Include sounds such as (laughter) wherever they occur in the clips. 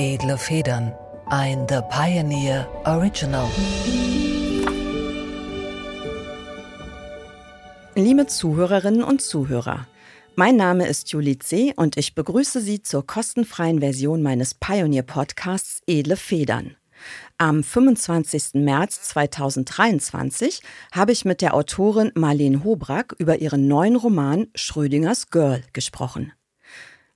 Edle Federn. Ein The Pioneer Original. Liebe Zuhörerinnen und Zuhörer, mein Name ist Julie C. und ich begrüße Sie zur kostenfreien Version meines Pioneer-Podcasts Edle Federn. Am 25. März 2023 habe ich mit der Autorin Marlene Hobrack über ihren neuen Roman Schrödingers Girl gesprochen.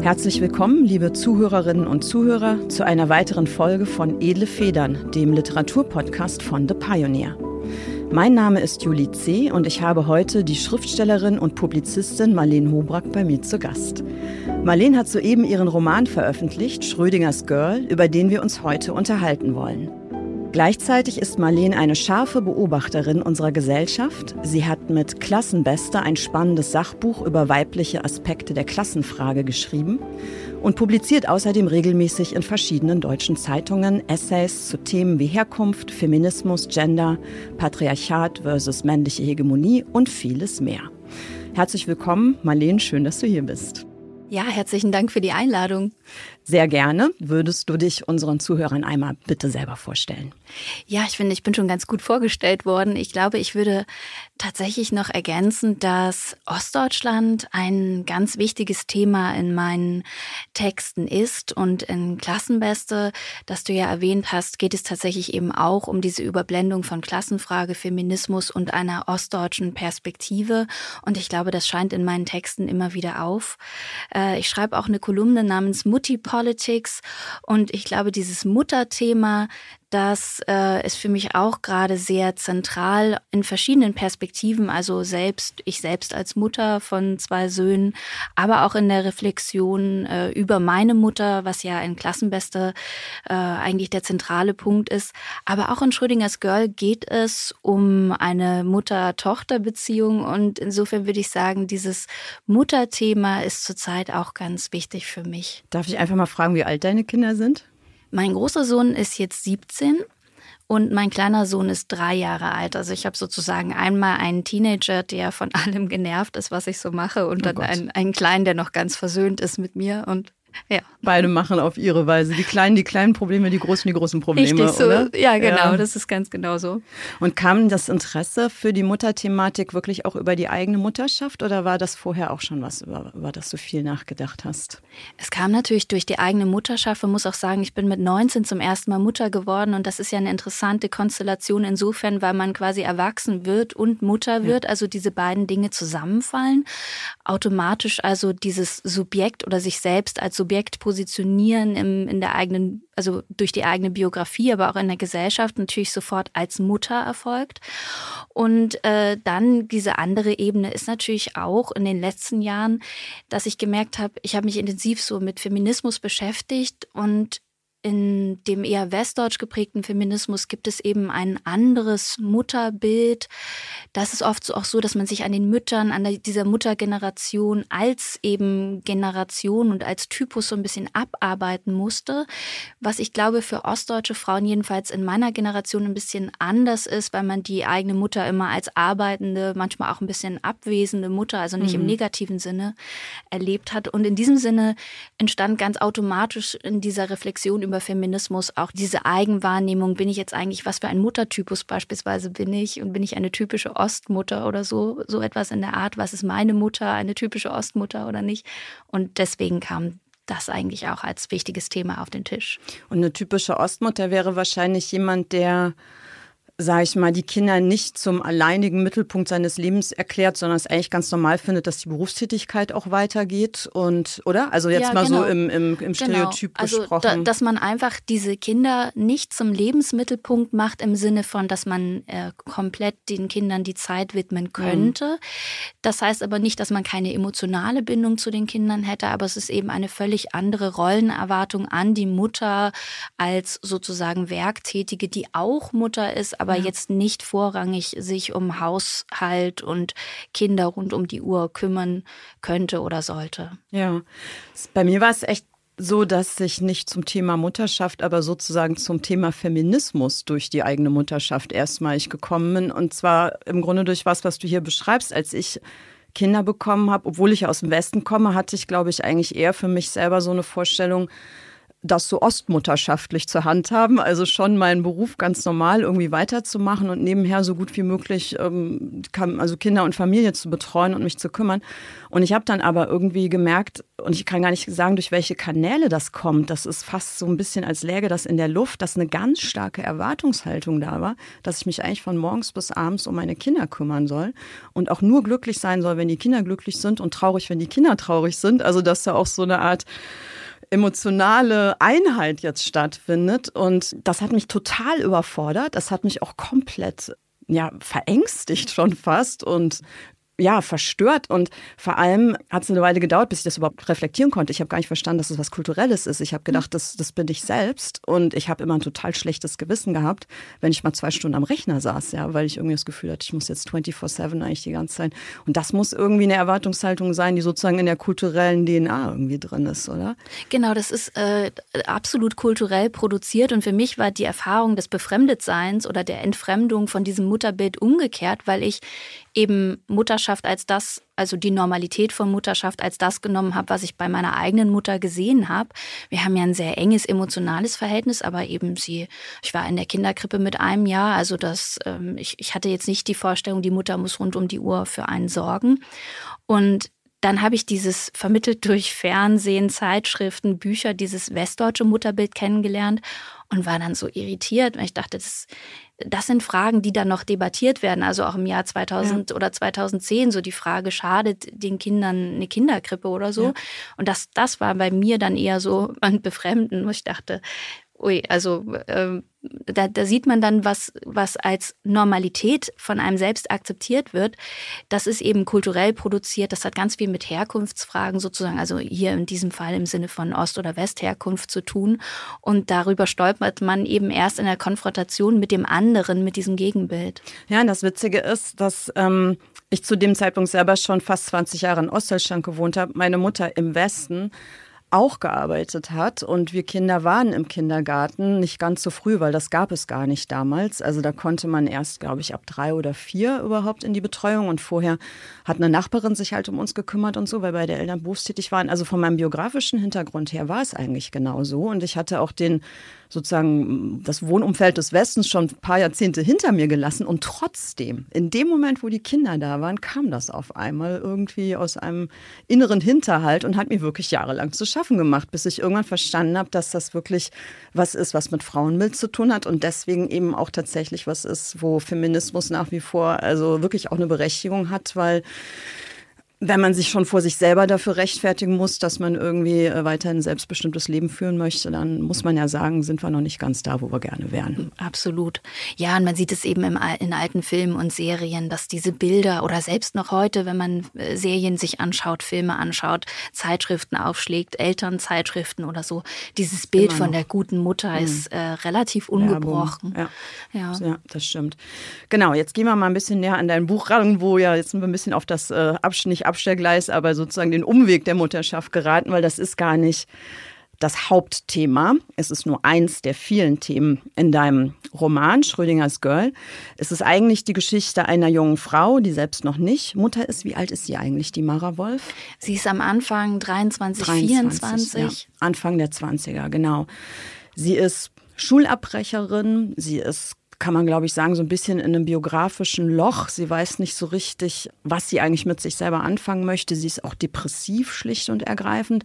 Herzlich willkommen, liebe Zuhörerinnen und Zuhörer, zu einer weiteren Folge von Edle Federn, dem Literaturpodcast von The Pioneer. Mein Name ist Julie C. und ich habe heute die Schriftstellerin und Publizistin Marlene Hobrack bei mir zu Gast. Marlene hat soeben ihren Roman veröffentlicht, Schrödingers Girl, über den wir uns heute unterhalten wollen. Gleichzeitig ist Marlene eine scharfe Beobachterin unserer Gesellschaft. Sie hat mit Klassenbeste ein spannendes Sachbuch über weibliche Aspekte der Klassenfrage geschrieben und publiziert außerdem regelmäßig in verschiedenen deutschen Zeitungen Essays zu Themen wie Herkunft, Feminismus, Gender, Patriarchat versus männliche Hegemonie und vieles mehr. Herzlich willkommen, Marlene, schön, dass du hier bist. Ja, herzlichen Dank für die Einladung. Sehr gerne. Würdest du dich unseren Zuhörern einmal bitte selber vorstellen? Ja, ich finde, ich bin schon ganz gut vorgestellt worden. Ich glaube, ich würde tatsächlich noch ergänzen, dass Ostdeutschland ein ganz wichtiges Thema in meinen Texten ist. Und in Klassenbeste, das du ja erwähnt hast, geht es tatsächlich eben auch um diese Überblendung von Klassenfrage, Feminismus und einer ostdeutschen Perspektive. Und ich glaube, das scheint in meinen Texten immer wieder auf. Äh, ich schreibe auch eine Kolumne namens Mutti Politics. Und ich glaube, dieses Mutterthema, das äh, ist für mich auch gerade sehr zentral in verschiedenen Perspektiven. Also selbst, ich selbst als Mutter von zwei Söhnen, aber auch in der Reflexion äh, über meine Mutter, was ja in Klassenbeste äh, eigentlich der zentrale Punkt ist. Aber auch in Schrödingers Girl geht es um eine Mutter-Tochter-Beziehung. Und insofern würde ich sagen, dieses Mutterthema ist zurzeit auch ganz wichtig für mich. Darf ich einfach mal fragen, wie alt deine Kinder sind? Mein großer Sohn ist jetzt 17 und mein kleiner Sohn ist drei Jahre alt. Also ich habe sozusagen einmal einen Teenager, der von (laughs) allem genervt ist, was ich so mache, und oh dann einen, einen Kleinen, der noch ganz versöhnt ist mit mir. Und ja. Beide machen auf ihre Weise. Die Kleinen die kleinen Probleme, die Großen die großen Probleme, Richtig so. oder? Ja, genau, ja. das ist ganz genau so. Und kam das Interesse für die Mutterthematik wirklich auch über die eigene Mutterschaft oder war das vorher auch schon was, über, über das du viel nachgedacht hast? Es kam natürlich durch die eigene Mutterschaft. Man muss auch sagen, ich bin mit 19 zum ersten Mal Mutter geworden und das ist ja eine interessante Konstellation insofern, weil man quasi erwachsen wird und Mutter wird, ja. also diese beiden Dinge zusammenfallen. Automatisch also dieses Subjekt oder sich selbst als Subjekt positionieren im, in der eigenen, also durch die eigene Biografie, aber auch in der Gesellschaft natürlich sofort als Mutter erfolgt. Und äh, dann diese andere Ebene ist natürlich auch in den letzten Jahren, dass ich gemerkt habe, ich habe mich intensiv so mit Feminismus beschäftigt und in dem eher westdeutsch geprägten Feminismus gibt es eben ein anderes Mutterbild. Das ist oft so auch so, dass man sich an den Müttern, an dieser Muttergeneration als eben Generation und als Typus so ein bisschen abarbeiten musste. Was ich glaube für ostdeutsche Frauen jedenfalls in meiner Generation ein bisschen anders ist, weil man die eigene Mutter immer als arbeitende, manchmal auch ein bisschen abwesende Mutter, also nicht mhm. im negativen Sinne erlebt hat. Und in diesem Sinne entstand ganz automatisch in dieser Reflexion über Feminismus auch diese Eigenwahrnehmung, bin ich jetzt eigentlich, was für ein Muttertypus beispielsweise bin ich und bin ich eine typische Ostmutter oder so, so etwas in der Art, was ist meine Mutter, eine typische Ostmutter oder nicht. Und deswegen kam das eigentlich auch als wichtiges Thema auf den Tisch. Und eine typische Ostmutter wäre wahrscheinlich jemand, der sage ich mal, die Kinder nicht zum alleinigen Mittelpunkt seines Lebens erklärt, sondern es eigentlich ganz normal findet, dass die Berufstätigkeit auch weitergeht und, oder? Also jetzt ja, mal genau. so im, im, im genau. Stereotyp genau. also, gesprochen. Da, dass man einfach diese Kinder nicht zum Lebensmittelpunkt macht im Sinne von, dass man äh, komplett den Kindern die Zeit widmen mhm. könnte. Mhm. Das heißt aber nicht, dass man keine emotionale Bindung zu den Kindern hätte, aber es ist eben eine völlig andere Rollenerwartung an die Mutter als sozusagen Werktätige, die auch Mutter ist, aber aber ja. jetzt nicht vorrangig sich um Haushalt und Kinder rund um die Uhr kümmern könnte oder sollte. Ja, bei mir war es echt so, dass ich nicht zum Thema Mutterschaft, aber sozusagen zum Thema Feminismus durch die eigene Mutterschaft erstmalig gekommen bin. Und zwar im Grunde durch was, was du hier beschreibst. Als ich Kinder bekommen habe, obwohl ich aus dem Westen komme, hatte ich, glaube ich, eigentlich eher für mich selber so eine Vorstellung, das so ostmutterschaftlich zu handhaben, also schon meinen Beruf ganz normal irgendwie weiterzumachen und nebenher so gut wie möglich ähm, also Kinder und Familie zu betreuen und mich zu kümmern. Und ich habe dann aber irgendwie gemerkt, und ich kann gar nicht sagen, durch welche Kanäle das kommt, das ist fast so ein bisschen als läge das in der Luft, dass eine ganz starke Erwartungshaltung da war, dass ich mich eigentlich von morgens bis abends um meine Kinder kümmern soll und auch nur glücklich sein soll, wenn die Kinder glücklich sind und traurig, wenn die Kinder traurig sind. Also dass da auch so eine Art emotionale Einheit jetzt stattfindet. Und das hat mich total überfordert. Das hat mich auch komplett ja, verängstigt schon fast und ja, verstört und vor allem hat es eine Weile gedauert, bis ich das überhaupt reflektieren konnte. Ich habe gar nicht verstanden, dass es was Kulturelles ist. Ich habe gedacht, das, das bin ich selbst und ich habe immer ein total schlechtes Gewissen gehabt, wenn ich mal zwei Stunden am Rechner saß, ja, weil ich irgendwie das Gefühl hatte, ich muss jetzt 24-7 eigentlich die ganze Zeit. Und das muss irgendwie eine Erwartungshaltung sein, die sozusagen in der kulturellen DNA irgendwie drin ist, oder? Genau, das ist äh, absolut kulturell produziert und für mich war die Erfahrung des Befremdetseins oder der Entfremdung von diesem Mutterbild umgekehrt, weil ich eben Mutterschaft als das, also die Normalität von Mutterschaft als das genommen habe, was ich bei meiner eigenen Mutter gesehen habe. Wir haben ja ein sehr enges emotionales Verhältnis, aber eben sie, ich war in der Kinderkrippe mit einem Jahr, also das, ähm, ich, ich hatte jetzt nicht die Vorstellung, die Mutter muss rund um die Uhr für einen sorgen. Und dann habe ich dieses vermittelt durch Fernsehen, Zeitschriften, Bücher, dieses westdeutsche Mutterbild kennengelernt und war dann so irritiert, weil ich dachte, das das sind Fragen, die dann noch debattiert werden. Also auch im Jahr 2000 ja. oder 2010 so die Frage, schadet den Kindern eine Kinderkrippe oder so? Ja. Und das, das war bei mir dann eher so (laughs) ein Befremden, wo ich dachte, ui, also ähm, da, da sieht man dann, was, was als Normalität von einem selbst akzeptiert wird. Das ist eben kulturell produziert. Das hat ganz viel mit Herkunftsfragen sozusagen, also hier in diesem Fall im Sinne von Ost- oder Westherkunft zu tun. Und darüber stolpert man eben erst in der Konfrontation mit dem anderen, mit diesem Gegenbild. Ja, und das Witzige ist, dass ähm, ich zu dem Zeitpunkt selber schon fast 20 Jahre in Ostdeutschland gewohnt habe. Meine Mutter im Westen auch gearbeitet hat. Und wir Kinder waren im Kindergarten nicht ganz so früh, weil das gab es gar nicht damals. Also da konnte man erst, glaube ich, ab drei oder vier überhaupt in die Betreuung. Und vorher hat eine Nachbarin sich halt um uns gekümmert und so, weil beide Eltern berufstätig waren. Also von meinem biografischen Hintergrund her war es eigentlich genau so. Und ich hatte auch den sozusagen das Wohnumfeld des Westens schon ein paar Jahrzehnte hinter mir gelassen. Und trotzdem, in dem Moment, wo die Kinder da waren, kam das auf einmal irgendwie aus einem inneren Hinterhalt und hat mir wirklich jahrelang zu schaffen gemacht, bis ich irgendwann verstanden habe, dass das wirklich was ist, was mit Frauenbild zu tun hat und deswegen eben auch tatsächlich was ist, wo Feminismus nach wie vor also wirklich auch eine Berechtigung hat, weil wenn man sich schon vor sich selber dafür rechtfertigen muss, dass man irgendwie äh, weiterhin ein selbstbestimmtes Leben führen möchte, dann muss man ja sagen, sind wir noch nicht ganz da, wo wir gerne wären. Absolut. Ja, und man sieht es eben im, in alten Filmen und Serien, dass diese Bilder oder selbst noch heute, wenn man äh, Serien sich anschaut, Filme anschaut, Zeitschriften aufschlägt, Elternzeitschriften oder so, dieses Bild von der guten Mutter mhm. ist äh, relativ ungebrochen. Ja. Ja. ja. das stimmt. Genau, jetzt gehen wir mal ein bisschen näher an dein Buch ran, wo ja jetzt sind wir ein bisschen auf das äh, Abschnitt Abstellgleis, aber sozusagen den Umweg der Mutterschaft geraten, weil das ist gar nicht das Hauptthema. Es ist nur eins der vielen Themen in deinem Roman Schrödingers Girl. Es ist eigentlich die Geschichte einer jungen Frau, die selbst noch nicht Mutter ist. Wie alt ist sie eigentlich, die Mara Wolf? Sie ist am Anfang 23, 23 24. Ja, Anfang der 20er, genau. Sie ist Schulabbrecherin, sie ist kann man, glaube ich, sagen, so ein bisschen in einem biografischen Loch. Sie weiß nicht so richtig, was sie eigentlich mit sich selber anfangen möchte. Sie ist auch depressiv, schlicht und ergreifend.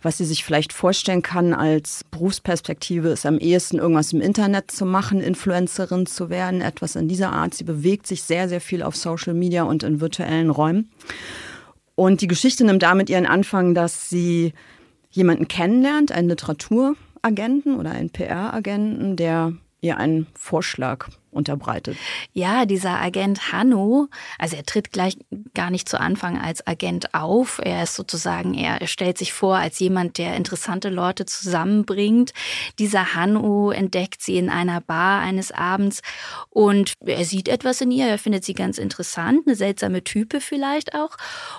Was sie sich vielleicht vorstellen kann als Berufsperspektive, ist am ehesten irgendwas im Internet zu machen, Influencerin zu werden, etwas in dieser Art. Sie bewegt sich sehr, sehr viel auf Social Media und in virtuellen Räumen. Und die Geschichte nimmt damit ihren Anfang, dass sie jemanden kennenlernt, einen Literaturagenten oder einen PR-Agenten, der ihr einen Vorschlag unterbreitet. Ja, dieser Agent Hanno, also er tritt gleich gar nicht zu Anfang als Agent auf. Er ist sozusagen, er stellt sich vor als jemand, der interessante Leute zusammenbringt. Dieser Hanno entdeckt sie in einer Bar eines Abends und er sieht etwas in ihr, er findet sie ganz interessant, eine seltsame Type vielleicht auch.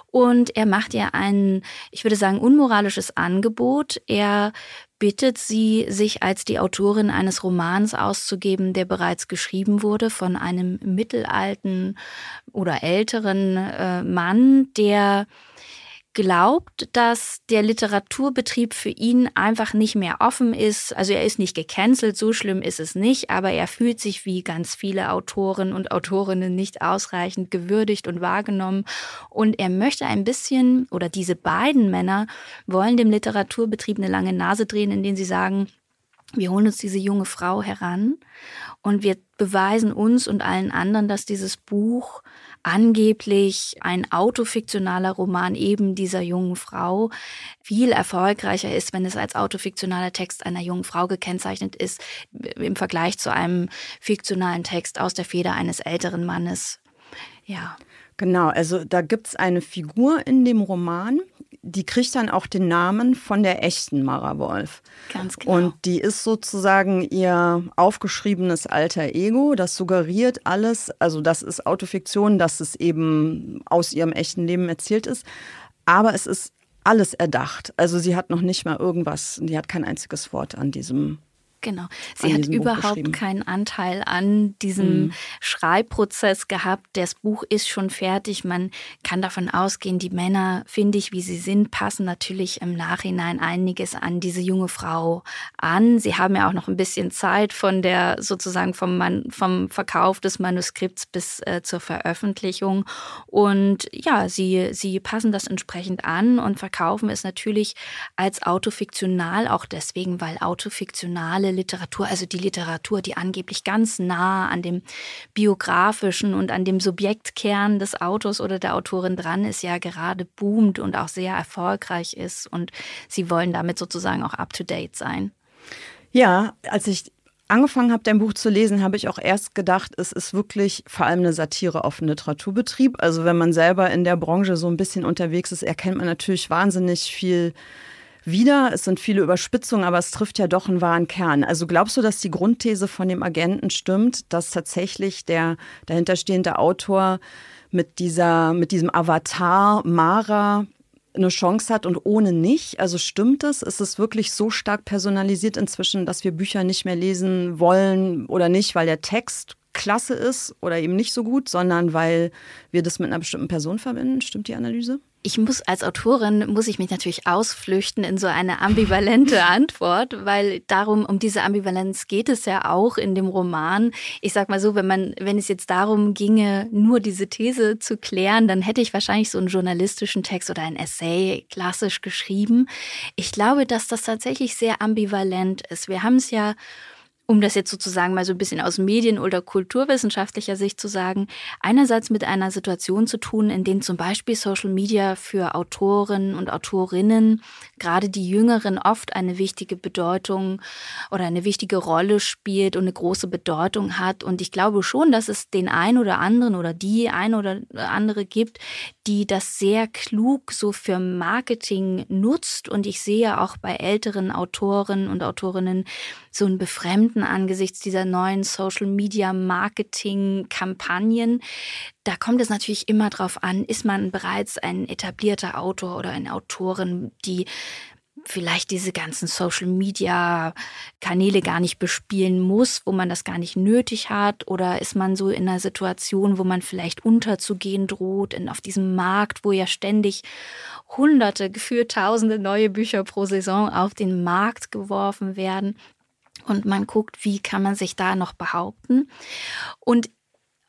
Und er macht ihr ein, ich würde sagen, unmoralisches Angebot. Er bittet sie, sich als die Autorin eines Romans auszugeben, der bereits geschrieben wurde von einem mittelalten oder älteren äh, Mann, der glaubt, dass der Literaturbetrieb für ihn einfach nicht mehr offen ist. Also er ist nicht gecancelt, so schlimm ist es nicht, aber er fühlt sich wie ganz viele Autoren und Autorinnen nicht ausreichend gewürdigt und wahrgenommen. Und er möchte ein bisschen, oder diese beiden Männer wollen dem Literaturbetrieb eine lange Nase drehen, indem sie sagen, wir holen uns diese junge Frau heran und wir beweisen uns und allen anderen, dass dieses Buch angeblich ein autofiktionaler Roman eben dieser jungen Frau viel erfolgreicher ist, wenn es als autofiktionaler Text einer jungen Frau gekennzeichnet ist, im Vergleich zu einem fiktionalen Text aus der Feder eines älteren Mannes. Ja. Genau, also da gibt es eine Figur in dem Roman, die kriegt dann auch den Namen von der echten Mara Wolf. Ganz genau. Und die ist sozusagen ihr aufgeschriebenes alter Ego. Das suggeriert alles, also das ist Autofiktion, dass es eben aus ihrem echten Leben erzählt ist. Aber es ist alles erdacht. Also sie hat noch nicht mal irgendwas, die hat kein einziges Wort an diesem Genau. Sie hat überhaupt keinen Anteil an diesem mhm. Schreibprozess gehabt. Das Buch ist schon fertig. Man kann davon ausgehen, die Männer, finde ich, wie sie sind, passen natürlich im Nachhinein einiges an diese junge Frau an. Sie haben ja auch noch ein bisschen Zeit von der sozusagen vom, Man vom Verkauf des Manuskripts bis äh, zur Veröffentlichung. Und ja, sie, sie passen das entsprechend an und verkaufen es natürlich als autofiktional, auch deswegen, weil autofiktionale Literatur, also die Literatur, die angeblich ganz nah an dem biografischen und an dem Subjektkern des Autors oder der Autorin dran ist, ja gerade boomt und auch sehr erfolgreich ist. Und sie wollen damit sozusagen auch up-to-date sein. Ja, als ich angefangen habe, dein Buch zu lesen, habe ich auch erst gedacht, es ist wirklich vor allem eine Satire auf den Literaturbetrieb. Also wenn man selber in der Branche so ein bisschen unterwegs ist, erkennt man natürlich wahnsinnig viel wieder. Es sind viele Überspitzungen, aber es trifft ja doch einen wahren Kern. Also glaubst du, dass die Grundthese von dem Agenten stimmt, dass tatsächlich der dahinterstehende Autor mit dieser, mit diesem Avatar Mara eine Chance hat und ohne nicht? Also stimmt das? Ist es wirklich so stark personalisiert inzwischen, dass wir Bücher nicht mehr lesen wollen oder nicht, weil der Text klasse ist oder eben nicht so gut, sondern weil wir das mit einer bestimmten Person verbinden? Stimmt die Analyse? Ich muss als Autorin, muss ich mich natürlich ausflüchten in so eine ambivalente (laughs) Antwort, weil darum, um diese Ambivalenz geht es ja auch in dem Roman. Ich sag mal so, wenn man, wenn es jetzt darum ginge, nur diese These zu klären, dann hätte ich wahrscheinlich so einen journalistischen Text oder ein Essay klassisch geschrieben. Ich glaube, dass das tatsächlich sehr ambivalent ist. Wir haben es ja um das jetzt sozusagen mal so ein bisschen aus Medien- oder kulturwissenschaftlicher Sicht zu sagen, einerseits mit einer Situation zu tun, in denen zum Beispiel Social Media für Autoren und Autorinnen, gerade die Jüngeren, oft eine wichtige Bedeutung oder eine wichtige Rolle spielt und eine große Bedeutung hat. Und ich glaube schon, dass es den einen oder anderen oder die ein oder andere gibt, die das sehr klug so für Marketing nutzt. Und ich sehe auch bei älteren Autoren und Autorinnen so ein Befremden angesichts dieser neuen Social-Media-Marketing-Kampagnen. Da kommt es natürlich immer darauf an, ist man bereits ein etablierter Autor oder eine Autorin, die vielleicht diese ganzen Social-Media-Kanäle gar nicht bespielen muss, wo man das gar nicht nötig hat? Oder ist man so in einer Situation, wo man vielleicht unterzugehen droht, in, auf diesem Markt, wo ja ständig Hunderte, gefühlt Tausende neue Bücher pro Saison auf den Markt geworfen werden? Und man guckt, wie kann man sich da noch behaupten. Und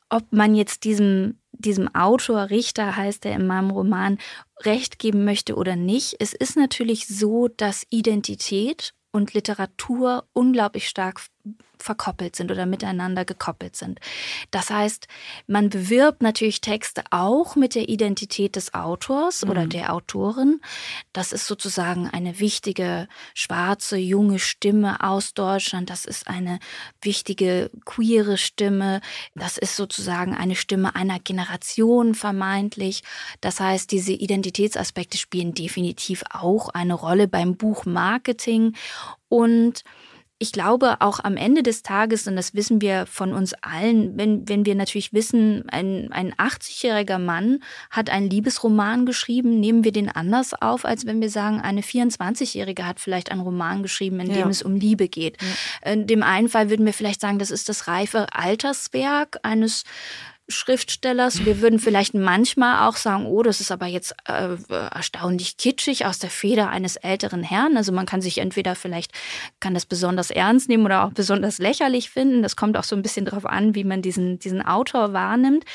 ob man jetzt diesem, diesem Autor, Richter heißt er in meinem Roman, recht geben möchte oder nicht, es ist natürlich so, dass Identität und Literatur unglaublich stark verkoppelt sind oder miteinander gekoppelt sind. Das heißt, man bewirbt natürlich Texte auch mit der Identität des Autors mhm. oder der Autorin. Das ist sozusagen eine wichtige schwarze, junge Stimme aus Deutschland. Das ist eine wichtige queere Stimme. Das ist sozusagen eine Stimme einer Generation vermeintlich. Das heißt, diese Identitätsaspekte spielen definitiv auch eine Rolle beim Buchmarketing und ich glaube auch am Ende des Tages, und das wissen wir von uns allen, wenn, wenn wir natürlich wissen, ein, ein 80-jähriger Mann hat einen Liebesroman geschrieben, nehmen wir den anders auf, als wenn wir sagen, eine 24-jährige hat vielleicht einen Roman geschrieben, in dem ja. es um Liebe geht. Ja. In dem einen Fall würden wir vielleicht sagen, das ist das reife Alterswerk eines Schriftstellers. Wir würden vielleicht manchmal auch sagen, oh, das ist aber jetzt äh, erstaunlich kitschig aus der Feder eines älteren Herrn. Also man kann sich entweder vielleicht, kann das besonders ernst nehmen oder auch besonders lächerlich finden. Das kommt auch so ein bisschen darauf an, wie man diesen, diesen Autor wahrnimmt.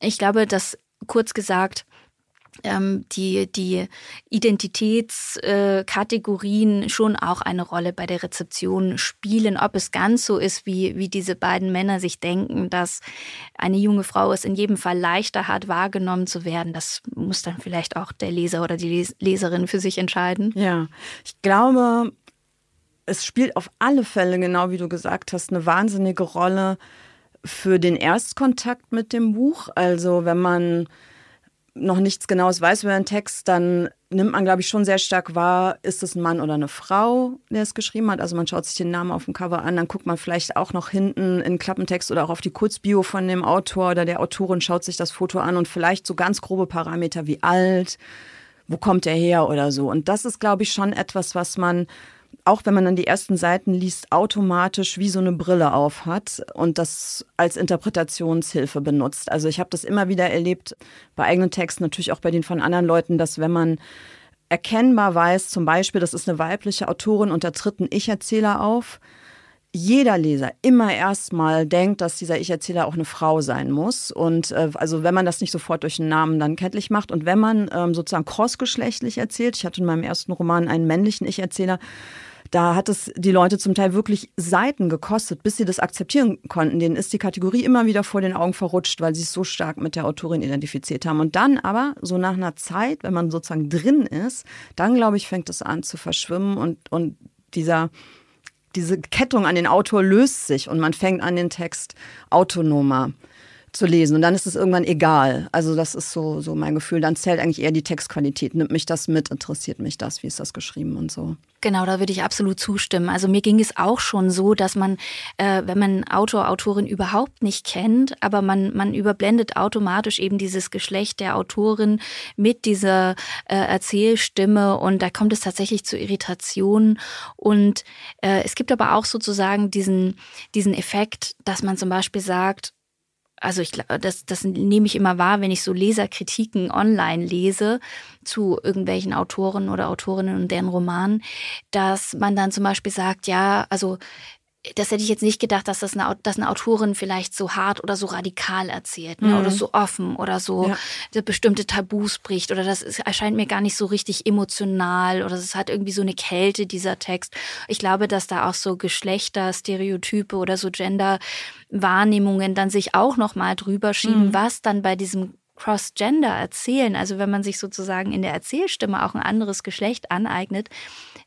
Ich glaube, dass kurz gesagt, die, die Identitätskategorien schon auch eine Rolle bei der Rezeption spielen. Ob es ganz so ist, wie, wie diese beiden Männer sich denken, dass eine junge Frau es in jedem Fall leichter hat, wahrgenommen zu werden, das muss dann vielleicht auch der Leser oder die Leserin für sich entscheiden. Ja, ich glaube, es spielt auf alle Fälle, genau wie du gesagt hast, eine wahnsinnige Rolle für den Erstkontakt mit dem Buch. Also wenn man noch nichts Genaues weiß über den Text, dann nimmt man, glaube ich, schon sehr stark wahr, ist es ein Mann oder eine Frau, der es geschrieben hat. Also man schaut sich den Namen auf dem Cover an, dann guckt man vielleicht auch noch hinten in Klappentext oder auch auf die Kurzbio von dem Autor oder der Autorin, schaut sich das Foto an und vielleicht so ganz grobe Parameter wie alt, wo kommt er her oder so. Und das ist, glaube ich, schon etwas, was man auch wenn man dann die ersten Seiten liest, automatisch wie so eine Brille auf hat und das als Interpretationshilfe benutzt. Also ich habe das immer wieder erlebt bei eigenen Texten, natürlich auch bei den von anderen Leuten, dass wenn man erkennbar weiß, zum Beispiel, das ist eine weibliche Autorin und da tritt ein Ich-Erzähler auf, jeder Leser immer erstmal denkt, dass dieser Ich-Erzähler auch eine Frau sein muss. Und äh, also wenn man das nicht sofort durch den Namen dann kenntlich macht und wenn man ähm, sozusagen crossgeschlechtlich erzählt, ich hatte in meinem ersten Roman einen männlichen Ich-Erzähler, da hat es die Leute zum Teil wirklich Seiten gekostet, bis sie das akzeptieren konnten. Denen ist die Kategorie immer wieder vor den Augen verrutscht, weil sie es so stark mit der Autorin identifiziert haben. Und dann aber, so nach einer Zeit, wenn man sozusagen drin ist, dann glaube ich, fängt es an zu verschwimmen und, und dieser diese Kettung an den Autor löst sich und man fängt an, den Text autonomer zu lesen. Und dann ist es irgendwann egal. Also das ist so, so mein Gefühl. Dann zählt eigentlich eher die Textqualität. Nimmt mich das mit, interessiert mich das, wie ist das geschrieben und so. Genau, da würde ich absolut zustimmen. Also mir ging es auch schon so, dass man, äh, wenn man Autor, Autorin überhaupt nicht kennt, aber man, man überblendet automatisch eben dieses Geschlecht der Autorin mit dieser äh, Erzählstimme und da kommt es tatsächlich zu Irritationen. Und äh, es gibt aber auch sozusagen diesen, diesen Effekt, dass man zum Beispiel sagt, also ich das, das nehme ich immer wahr, wenn ich so Leserkritiken online lese zu irgendwelchen Autoren oder Autorinnen und deren Romanen, dass man dann zum Beispiel sagt, ja, also das hätte ich jetzt nicht gedacht, dass das eine, dass eine Autorin vielleicht so hart oder so radikal erzählt ne? mhm. oder so offen oder so ja. bestimmte Tabus bricht oder das ist, erscheint mir gar nicht so richtig emotional oder es hat irgendwie so eine Kälte dieser Text. Ich glaube, dass da auch so Geschlechterstereotype oder so Gender-Wahrnehmungen dann sich auch noch mal drüber schieben, mhm. was dann bei diesem Cross-Gender erzählen, also wenn man sich sozusagen in der Erzählstimme auch ein anderes Geschlecht aneignet,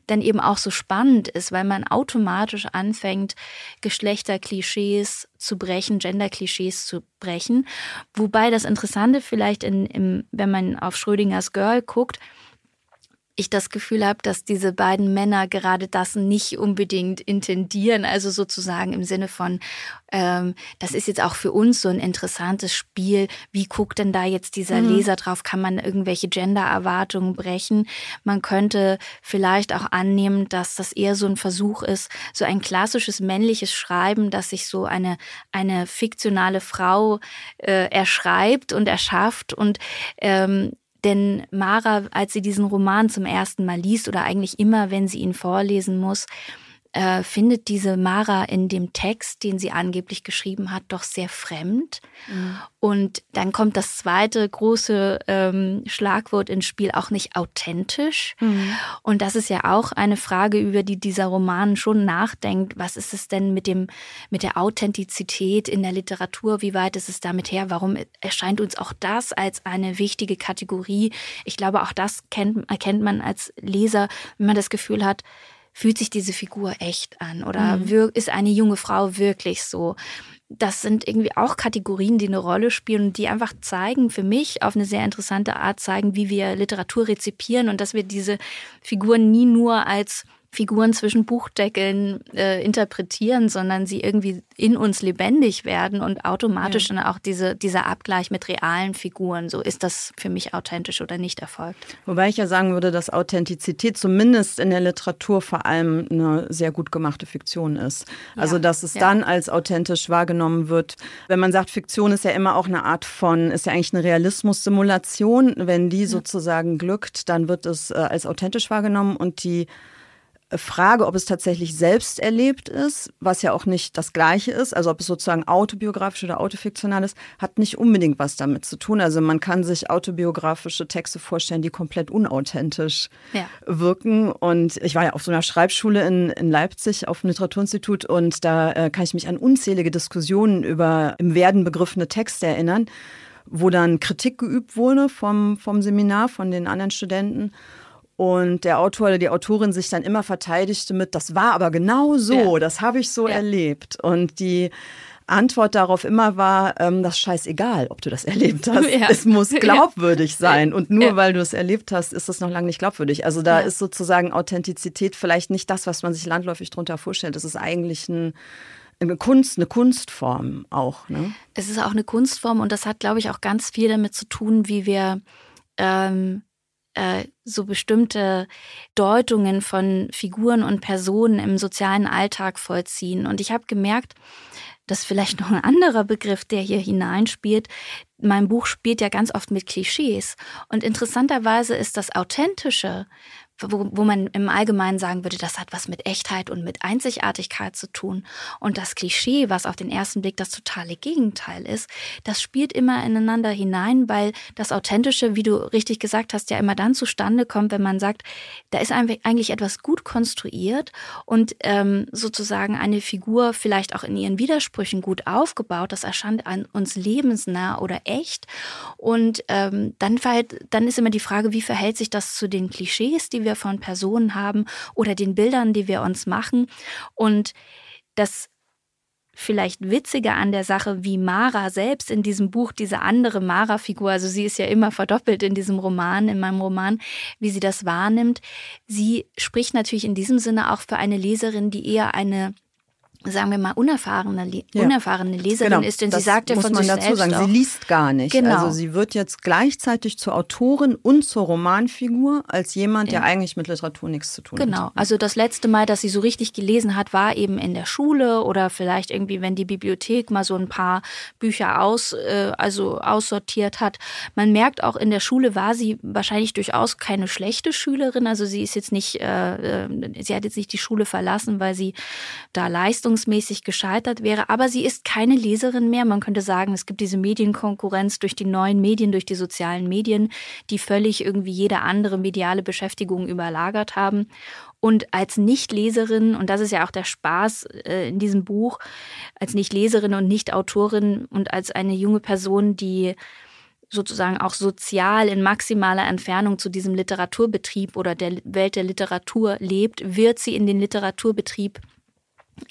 dann eben auch so spannend ist, weil man automatisch anfängt, Geschlechterklischees zu brechen, Genderklischees zu brechen. Wobei das Interessante vielleicht, in, im, wenn man auf Schrödingers Girl guckt, ich das Gefühl habe, dass diese beiden Männer gerade das nicht unbedingt intendieren. Also sozusagen im Sinne von, ähm, das ist jetzt auch für uns so ein interessantes Spiel. Wie guckt denn da jetzt dieser mhm. Leser drauf? Kann man irgendwelche Gender-Erwartungen brechen? Man könnte vielleicht auch annehmen, dass das eher so ein Versuch ist, so ein klassisches männliches Schreiben, dass sich so eine, eine fiktionale Frau äh, erschreibt und erschafft und ähm, denn Mara, als sie diesen Roman zum ersten Mal liest oder eigentlich immer, wenn sie ihn vorlesen muss, äh, findet diese Mara in dem Text, den sie angeblich geschrieben hat, doch sehr fremd. Mhm. Und dann kommt das zweite große ähm, Schlagwort ins Spiel, auch nicht authentisch. Mhm. Und das ist ja auch eine Frage, über die dieser Roman schon nachdenkt. Was ist es denn mit dem, mit der Authentizität in der Literatur? Wie weit ist es damit her? Warum erscheint uns auch das als eine wichtige Kategorie? Ich glaube, auch das kennt, erkennt man als Leser, wenn man das Gefühl hat, fühlt sich diese Figur echt an oder mhm. ist eine junge Frau wirklich so? Das sind irgendwie auch Kategorien, die eine Rolle spielen und die einfach zeigen, für mich auf eine sehr interessante Art zeigen, wie wir Literatur rezipieren und dass wir diese Figuren nie nur als Figuren zwischen Buchdeckeln äh, interpretieren, sondern sie irgendwie in uns lebendig werden und automatisch ja. dann auch diese, dieser Abgleich mit realen Figuren, so ist das für mich authentisch oder nicht erfolgt. Wobei ich ja sagen würde, dass Authentizität zumindest in der Literatur vor allem eine sehr gut gemachte Fiktion ist. Also ja. dass es ja. dann als authentisch wahrgenommen wird. Wenn man sagt, Fiktion ist ja immer auch eine Art von, ist ja eigentlich eine Realismus-Simulation. Wenn die sozusagen glückt, dann wird es äh, als authentisch wahrgenommen und die Frage, ob es tatsächlich selbst erlebt ist, was ja auch nicht das Gleiche ist, also ob es sozusagen autobiografisch oder autofiktional ist, hat nicht unbedingt was damit zu tun. Also man kann sich autobiografische Texte vorstellen, die komplett unauthentisch ja. wirken. Und ich war ja auf so einer Schreibschule in, in Leipzig auf dem Literaturinstitut und da äh, kann ich mich an unzählige Diskussionen über im Werden begriffene Texte erinnern, wo dann Kritik geübt wurde vom, vom Seminar, von den anderen Studenten. Und der Autor oder die Autorin sich dann immer verteidigte mit, das war aber genau so, ja. das habe ich so ja. erlebt. Und die Antwort darauf immer war, ähm, das ist scheißegal, ob du das (laughs) erlebt hast. Ja. Es muss (laughs) glaubwürdig sein. Und nur weil du es erlebt hast, ist es noch lange nicht glaubwürdig. Also da ist sozusagen Authentizität vielleicht nicht das, was man sich landläufig darunter vorstellt. Es ist eigentlich ein eine Kunst, eine Kunstform auch. Ne? Es ist auch eine Kunstform und das hat, glaube ich, auch ganz viel damit zu tun, wie wir ähm, äh, so bestimmte Deutungen von Figuren und Personen im sozialen Alltag vollziehen. Und ich habe gemerkt, dass vielleicht noch ein anderer Begriff, der hier hineinspielt. Mein Buch spielt ja ganz oft mit Klischees. Und interessanterweise ist das Authentische, wo, wo man im Allgemeinen sagen würde, das hat was mit Echtheit und mit Einzigartigkeit zu tun. Und das Klischee, was auf den ersten Blick das totale Gegenteil ist, das spielt immer ineinander hinein, weil das Authentische, wie du richtig gesagt hast, ja immer dann zustande kommt, wenn man sagt, da ist eigentlich etwas gut konstruiert und ähm, sozusagen eine Figur vielleicht auch in ihren Widersprüchen gut aufgebaut. Das erscheint an uns lebensnah oder echt. Und ähm, dann, dann ist immer die Frage, wie verhält sich das zu den Klischees, die wir wir von Personen haben oder den Bildern, die wir uns machen. Und das vielleicht witziger an der Sache, wie Mara selbst in diesem Buch, diese andere Mara-Figur, also sie ist ja immer verdoppelt in diesem Roman, in meinem Roman, wie sie das wahrnimmt. Sie spricht natürlich in diesem Sinne auch für eine Leserin, die eher eine sagen wir mal, unerfahrene, ja. unerfahrene Leserin genau. ist, denn sie sagt ja von sich dazu selbst sagen, auch. sie liest gar nicht. Genau. Also sie wird jetzt gleichzeitig zur Autorin und zur Romanfigur als jemand, ja. der eigentlich mit Literatur nichts zu tun genau. hat. Genau. Also das letzte Mal, dass sie so richtig gelesen hat, war eben in der Schule oder vielleicht irgendwie, wenn die Bibliothek mal so ein paar Bücher aus, äh, also aussortiert hat. Man merkt auch in der Schule war sie wahrscheinlich durchaus keine schlechte Schülerin. Also sie ist jetzt nicht, äh, äh sie hat jetzt nicht die Schule verlassen, weil sie da Leistung leistungsmäßig gescheitert wäre. Aber sie ist keine Leserin mehr. Man könnte sagen, es gibt diese Medienkonkurrenz durch die neuen Medien, durch die sozialen Medien, die völlig irgendwie jede andere mediale Beschäftigung überlagert haben. Und als Nichtleserin, und das ist ja auch der Spaß äh, in diesem Buch, als Nichtleserin und Nichtautorin und als eine junge Person, die sozusagen auch sozial in maximaler Entfernung zu diesem Literaturbetrieb oder der Welt der Literatur lebt, wird sie in den Literaturbetrieb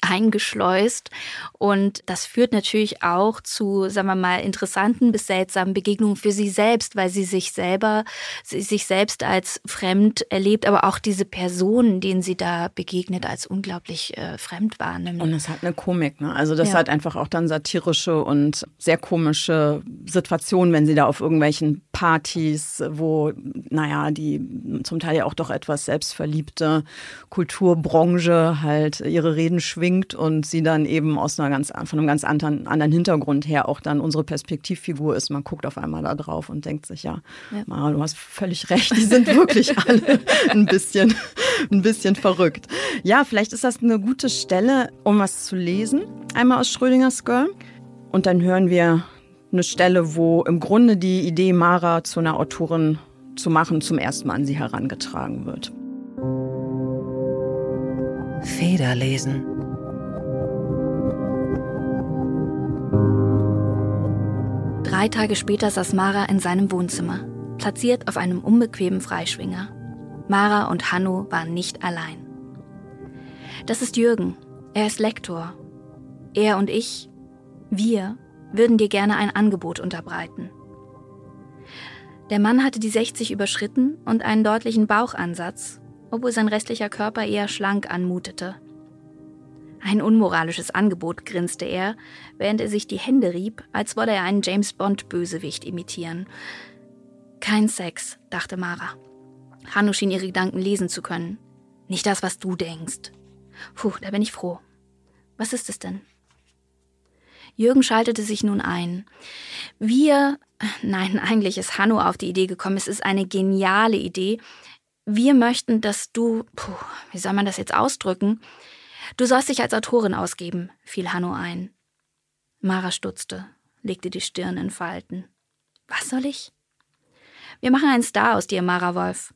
eingeschleust. Und das führt natürlich auch zu, sagen wir mal, interessanten bis seltsamen Begegnungen für sie selbst, weil sie sich selber, sie sich selbst als fremd erlebt, aber auch diese Personen, denen sie da begegnet, als unglaublich äh, fremd wahrnimmt. Und es hat eine Komik, ne? Also das ja. hat einfach auch dann satirische und sehr komische Situationen, wenn sie da auf irgendwelchen Partys, wo, naja, die zum Teil ja auch doch etwas selbstverliebte Kulturbranche halt ihre Reden schwingt und sie dann eben aus einer ganz, von einem ganz anderen, anderen Hintergrund her auch dann unsere Perspektivfigur ist. Man guckt auf einmal da drauf und denkt sich, ja, ja. Mara, du hast völlig recht, die sind wirklich (laughs) alle ein bisschen, ein bisschen verrückt. Ja, vielleicht ist das eine gute Stelle, um was zu lesen. Einmal aus Schrödingers Girl. Und dann hören wir eine Stelle, wo im Grunde die Idee, Mara zu einer Autorin zu machen, zum ersten Mal an sie herangetragen wird. Federlesen. Drei Tage später saß Mara in seinem Wohnzimmer, platziert auf einem unbequemen Freischwinger. Mara und Hanno waren nicht allein. Das ist Jürgen. Er ist Lektor. Er und ich, wir würden dir gerne ein Angebot unterbreiten. Der Mann hatte die 60 überschritten und einen deutlichen Bauchansatz, obwohl sein restlicher Körper eher schlank anmutete. Ein unmoralisches Angebot, grinste er, während er sich die Hände rieb, als wolle er einen James Bond-Bösewicht imitieren. Kein Sex, dachte Mara. Hanno schien ihre Gedanken lesen zu können. Nicht das, was du denkst. Puh, da bin ich froh. Was ist es denn? Jürgen schaltete sich nun ein. Wir, nein, eigentlich ist Hanno auf die Idee gekommen, es ist eine geniale Idee. Wir möchten, dass du, puh, wie soll man das jetzt ausdrücken? Du sollst dich als Autorin ausgeben, fiel Hanno ein. Mara stutzte, legte die Stirn in Falten. Was soll ich? Wir machen einen Star aus dir, Mara Wolf.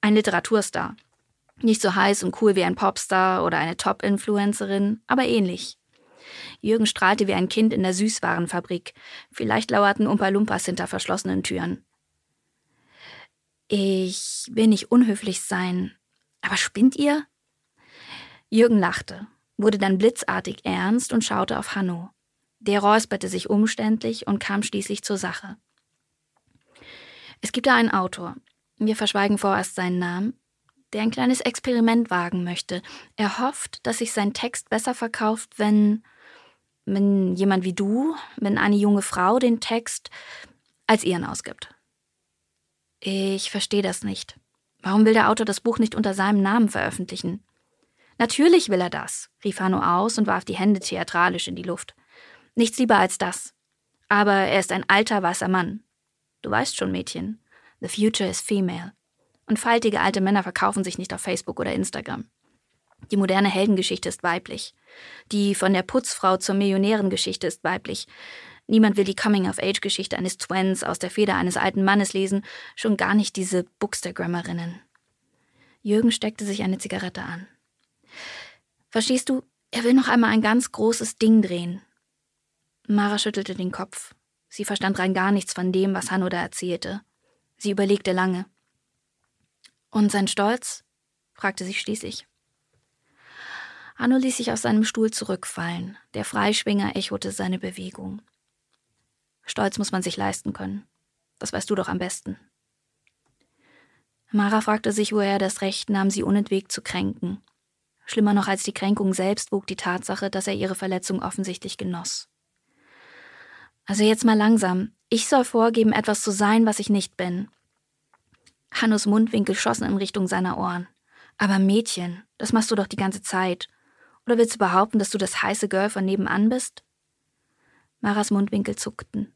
Ein Literaturstar. Nicht so heiß und cool wie ein Popstar oder eine Top-Influencerin, aber ähnlich. Jürgen strahlte wie ein Kind in der Süßwarenfabrik. Vielleicht lauerten Umpa-Lumpas hinter verschlossenen Türen. Ich will nicht unhöflich sein, aber spinnt ihr? Jürgen lachte, wurde dann blitzartig ernst und schaute auf Hanno. Der räusperte sich umständlich und kam schließlich zur Sache. Es gibt da einen Autor, wir verschweigen vorerst seinen Namen, der ein kleines Experiment wagen möchte. Er hofft, dass sich sein Text besser verkauft, wenn wenn jemand wie du, wenn eine junge Frau den Text als ihren ausgibt. Ich verstehe das nicht. Warum will der Autor das Buch nicht unter seinem Namen veröffentlichen? Natürlich will er das, rief Hanno aus und warf die Hände theatralisch in die Luft. Nichts lieber als das. Aber er ist ein alter weißer Mann. Du weißt schon, Mädchen. The future is female. Und faltige alte Männer verkaufen sich nicht auf Facebook oder Instagram. Die moderne Heldengeschichte ist weiblich. Die von der Putzfrau zur Millionärengeschichte ist weiblich. Niemand will die Coming-of-Age-Geschichte eines Twins aus der Feder eines alten Mannes lesen, schon gar nicht diese Bookstagrammerinnen. Jürgen steckte sich eine Zigarette an. Verstehst du, er will noch einmal ein ganz großes Ding drehen. Mara schüttelte den Kopf. Sie verstand rein gar nichts von dem, was Hanno da erzählte. Sie überlegte lange. Und sein Stolz? fragte sie schließlich. Hanno ließ sich aus seinem Stuhl zurückfallen. Der Freischwinger echote seine Bewegung. Stolz muss man sich leisten können. Das weißt du doch am besten. Mara fragte sich, wo er das Recht nahm, sie unentwegt zu kränken. Schlimmer noch als die Kränkung selbst wog die Tatsache, dass er ihre Verletzung offensichtlich genoss. Also jetzt mal langsam. Ich soll vorgeben, etwas zu sein, was ich nicht bin. Hannos Mundwinkel schossen in Richtung seiner Ohren. Aber Mädchen, das machst du doch die ganze Zeit. Oder willst du behaupten, dass du das heiße Girl von nebenan bist? Maras Mundwinkel zuckten.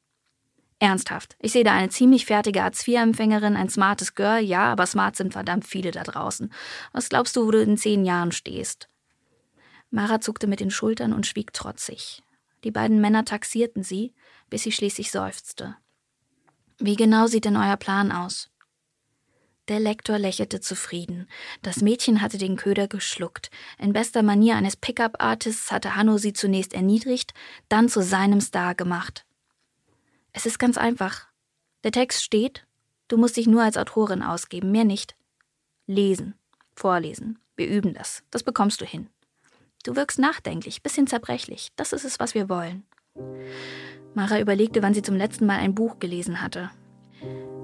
Ernsthaft, ich sehe da eine ziemlich fertige Hartz-IV-Empfängerin, ein smartes Girl, ja, aber smart sind verdammt viele da draußen. Was glaubst du, wo du in zehn Jahren stehst? Mara zuckte mit den Schultern und schwieg trotzig. Die beiden Männer taxierten sie, bis sie schließlich seufzte. Wie genau sieht denn euer Plan aus? Der Lektor lächelte zufrieden. Das Mädchen hatte den Köder geschluckt. In bester Manier eines Pickup-Artists hatte Hanno sie zunächst erniedrigt, dann zu seinem Star gemacht. Es ist ganz einfach. Der Text steht, du musst dich nur als Autorin ausgeben, mehr nicht. Lesen, vorlesen, wir üben das, das bekommst du hin. Du wirkst nachdenklich, bisschen zerbrechlich, das ist es, was wir wollen. Mara überlegte, wann sie zum letzten Mal ein Buch gelesen hatte.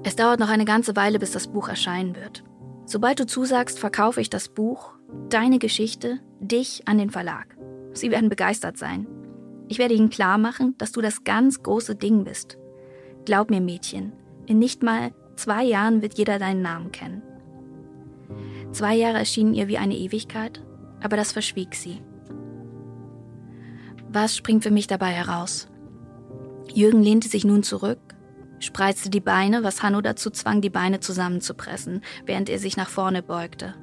Es dauert noch eine ganze Weile, bis das Buch erscheinen wird. Sobald du zusagst, verkaufe ich das Buch, deine Geschichte, dich an den Verlag. Sie werden begeistert sein. Ich werde ihnen klar machen, dass du das ganz große Ding bist. Glaub mir, Mädchen, In nicht mal zwei Jahren wird jeder deinen Namen kennen. Zwei Jahre erschienen ihr wie eine Ewigkeit, aber das verschwieg sie. Was springt für mich dabei heraus? Jürgen lehnte sich nun zurück, spreizte die Beine, was Hanno dazu zwang, die Beine zusammenzupressen, während er sich nach vorne beugte.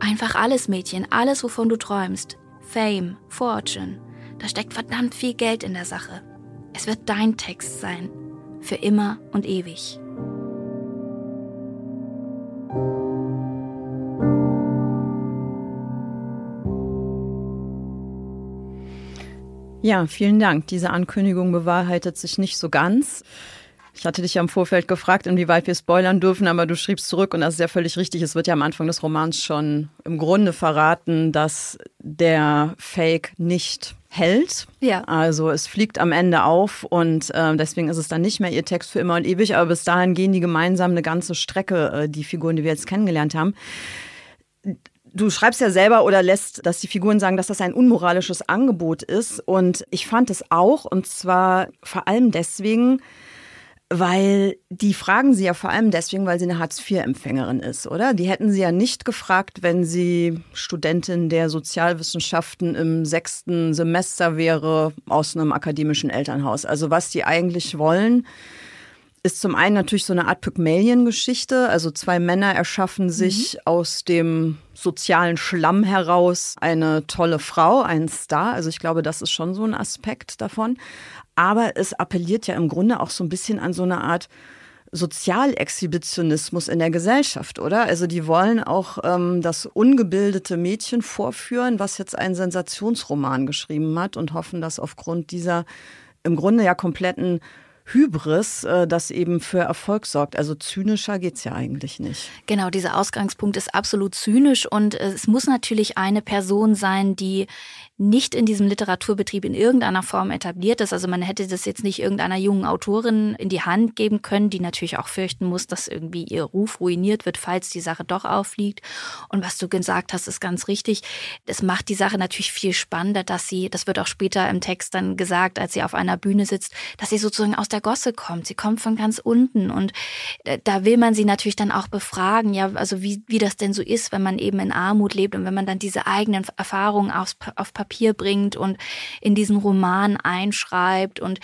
Einfach alles, Mädchen, alles, wovon du träumst. Fame, Fortune. Da steckt verdammt viel Geld in der Sache. Es wird dein Text sein. Für immer und ewig. Ja, vielen Dank. Diese Ankündigung bewahrheitet sich nicht so ganz. Ich hatte dich ja im Vorfeld gefragt, inwieweit wir spoilern dürfen, aber du schriebst zurück und das ist ja völlig richtig. Es wird ja am Anfang des Romans schon im Grunde verraten, dass der Fake nicht hält. Ja. Also es fliegt am Ende auf und äh, deswegen ist es dann nicht mehr ihr Text für immer und ewig, aber bis dahin gehen die gemeinsam eine ganze Strecke, äh, die Figuren, die wir jetzt kennengelernt haben Du schreibst ja selber oder lässt, dass die Figuren sagen, dass das ein unmoralisches Angebot ist. Und ich fand es auch, und zwar vor allem deswegen, weil die fragen sie ja vor allem deswegen, weil sie eine Hartz-IV-Empfängerin ist, oder? Die hätten sie ja nicht gefragt, wenn sie Studentin der Sozialwissenschaften im sechsten Semester wäre aus einem akademischen Elternhaus. Also was die eigentlich wollen, ist zum einen natürlich so eine Art Pygmalion-Geschichte. Also zwei Männer erschaffen sich mhm. aus dem sozialen Schlamm heraus eine tolle Frau, einen Star. Also ich glaube, das ist schon so ein Aspekt davon. Aber es appelliert ja im Grunde auch so ein bisschen an so eine Art Sozialexhibitionismus in der Gesellschaft, oder? Also die wollen auch ähm, das ungebildete Mädchen vorführen, was jetzt einen Sensationsroman geschrieben hat und hoffen, dass aufgrund dieser im Grunde ja kompletten Hybris, äh, das eben für Erfolg sorgt. Also zynischer geht es ja eigentlich nicht. Genau, dieser Ausgangspunkt ist absolut zynisch und es muss natürlich eine Person sein, die nicht in diesem Literaturbetrieb in irgendeiner Form etabliert ist. Also man hätte das jetzt nicht irgendeiner jungen Autorin in die Hand geben können, die natürlich auch fürchten muss, dass irgendwie ihr Ruf ruiniert wird, falls die Sache doch auffliegt. Und was du gesagt hast, ist ganz richtig. Das macht die Sache natürlich viel spannender, dass sie, das wird auch später im Text dann gesagt, als sie auf einer Bühne sitzt, dass sie sozusagen aus der Gosse kommt. Sie kommt von ganz unten und äh, da will man sie natürlich dann auch befragen, ja, also wie, wie das denn so ist, wenn man eben in Armut lebt und wenn man dann diese eigenen Erfahrungen aufs, auf Papier Papier bringt und in diesen Roman einschreibt. Und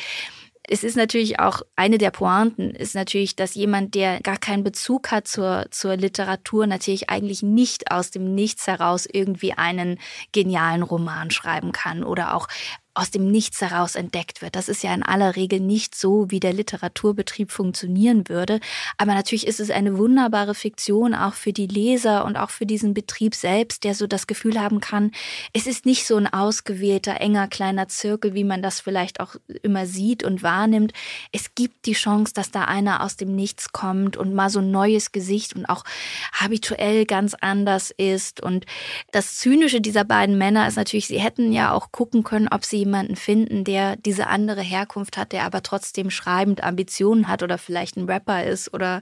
es ist natürlich auch eine der Pointen, ist natürlich, dass jemand, der gar keinen Bezug hat zur, zur Literatur, natürlich eigentlich nicht aus dem Nichts heraus irgendwie einen genialen Roman schreiben kann oder auch aus dem Nichts heraus entdeckt wird. Das ist ja in aller Regel nicht so, wie der Literaturbetrieb funktionieren würde. Aber natürlich ist es eine wunderbare Fiktion auch für die Leser und auch für diesen Betrieb selbst, der so das Gefühl haben kann, es ist nicht so ein ausgewählter, enger, kleiner Zirkel, wie man das vielleicht auch immer sieht und wahrnimmt. Es gibt die Chance, dass da einer aus dem Nichts kommt und mal so ein neues Gesicht und auch habituell ganz anders ist. Und das Zynische dieser beiden Männer ist natürlich, sie hätten ja auch gucken können, ob sie jemanden finden, der diese andere Herkunft hat, der aber trotzdem schreibend Ambitionen hat oder vielleicht ein Rapper ist oder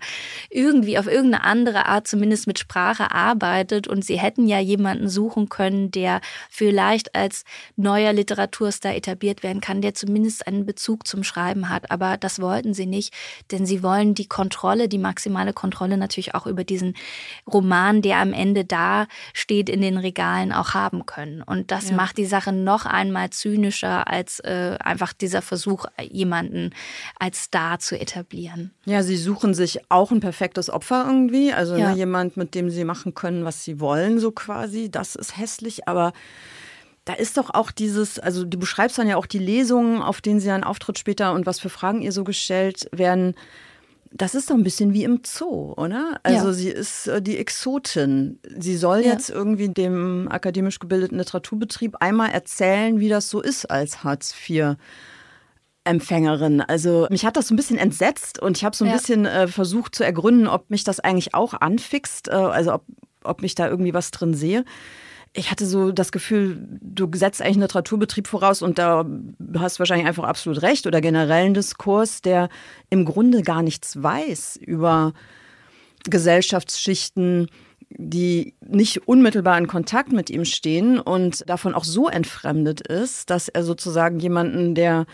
irgendwie auf irgendeine andere Art zumindest mit Sprache arbeitet. Und sie hätten ja jemanden suchen können, der vielleicht als neuer Literaturstar etabliert werden kann, der zumindest einen Bezug zum Schreiben hat. Aber das wollten sie nicht, denn sie wollen die Kontrolle, die maximale Kontrolle natürlich auch über diesen Roman, der am Ende da steht in den Regalen, auch haben können. Und das ja. macht die Sache noch einmal zynisch zynischer als äh, einfach dieser Versuch, jemanden als Star zu etablieren. Ja, sie suchen sich auch ein perfektes Opfer irgendwie, also ja. ne, jemand, mit dem sie machen können, was sie wollen, so quasi. Das ist hässlich, aber da ist doch auch dieses, also du beschreibst dann ja auch die Lesungen, auf denen sie dann auftritt später und was für Fragen ihr so gestellt werden. Das ist doch ein bisschen wie im Zoo, oder? Also ja. sie ist äh, die Exotin. Sie soll ja. jetzt irgendwie dem akademisch gebildeten Literaturbetrieb einmal erzählen, wie das so ist als Hartz IV. Empfängerin. Also mich hat das so ein bisschen entsetzt und ich habe so ein ja. bisschen äh, versucht zu ergründen, ob mich das eigentlich auch anfixt, äh, also ob, ob mich da irgendwie was drin sehe ich hatte so das Gefühl, du setzt eigentlich einen Literaturbetrieb voraus und da hast du wahrscheinlich einfach absolut recht oder generellen Diskurs, der im Grunde gar nichts weiß über Gesellschaftsschichten, die nicht unmittelbar in Kontakt mit ihm stehen und davon auch so entfremdet ist, dass er sozusagen jemanden, der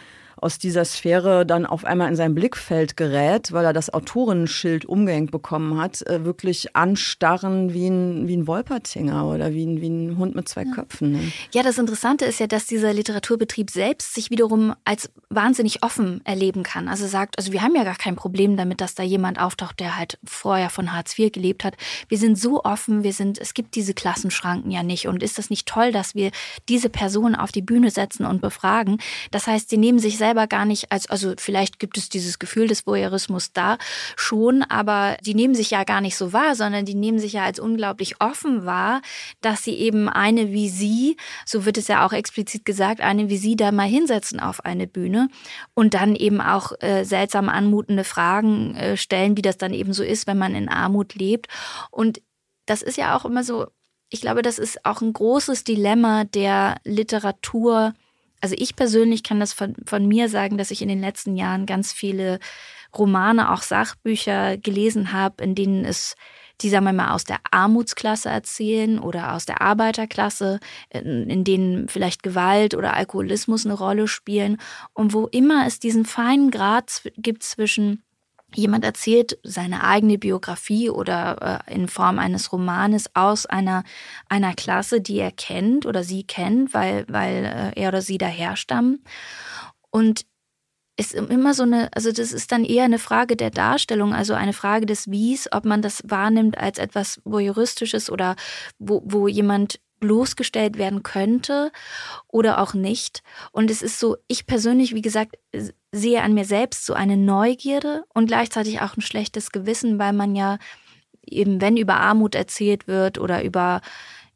aus dieser Sphäre dann auf einmal in sein Blickfeld gerät, weil er das Autorenschild umgehängt bekommen hat, äh, wirklich anstarren wie ein, wie ein Wolpertinger oder wie ein, wie ein Hund mit zwei ja. Köpfen. Ne? Ja, das Interessante ist ja, dass dieser Literaturbetrieb selbst sich wiederum als wahnsinnig offen erleben kann. Also sagt, also wir haben ja gar kein Problem damit, dass da jemand auftaucht, der halt vorher von Hartz IV gelebt hat. Wir sind so offen, wir sind, es gibt diese Klassenschranken ja nicht. Und ist das nicht toll, dass wir diese Person auf die Bühne setzen und befragen? Das heißt, sie nehmen sich selber gar nicht als, also vielleicht gibt es dieses Gefühl des Voyeurismus da schon, aber die nehmen sich ja gar nicht so wahr, sondern die nehmen sich ja als unglaublich offen wahr, dass sie eben eine wie sie, so wird es ja auch explizit gesagt, eine wie sie da mal hinsetzen auf eine Bühne und dann eben auch äh, seltsam anmutende Fragen äh, stellen, wie das dann eben so ist, wenn man in Armut lebt. Und das ist ja auch immer so, ich glaube, das ist auch ein großes Dilemma der Literatur. Also ich persönlich kann das von, von mir sagen, dass ich in den letzten Jahren ganz viele Romane, auch Sachbücher gelesen habe, in denen es die, sagen wir mal, aus der Armutsklasse erzählen oder aus der Arbeiterklasse, in, in, denen vielleicht Gewalt oder Alkoholismus eine Rolle spielen. Und wo immer es diesen feinen Grad gibt zwischen jemand erzählt seine eigene Biografie oder äh, in Form eines Romanes aus einer, einer Klasse, die er kennt oder sie kennt, weil, weil äh, er oder sie daherstammen. Und ist immer so eine, also das ist dann eher eine Frage der Darstellung, also eine Frage des Wies, ob man das wahrnimmt als etwas voyeuristisches oder wo, wo jemand bloßgestellt werden könnte oder auch nicht. Und es ist so, ich persönlich, wie gesagt, sehe an mir selbst so eine Neugierde und gleichzeitig auch ein schlechtes Gewissen, weil man ja eben, wenn über Armut erzählt wird oder über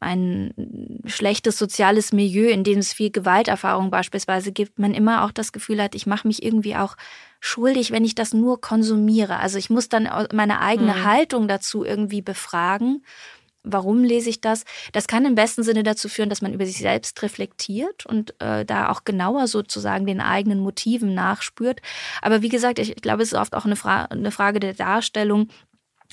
ein schlechtes soziales Milieu, in dem es viel Gewalterfahrung beispielsweise gibt, man immer auch das Gefühl hat, ich mache mich irgendwie auch schuldig, wenn ich das nur konsumiere. Also ich muss dann meine eigene mhm. Haltung dazu irgendwie befragen. Warum lese ich das? Das kann im besten Sinne dazu führen, dass man über sich selbst reflektiert und äh, da auch genauer sozusagen den eigenen Motiven nachspürt. Aber wie gesagt, ich, ich glaube, es ist oft auch eine, Fra eine Frage der Darstellung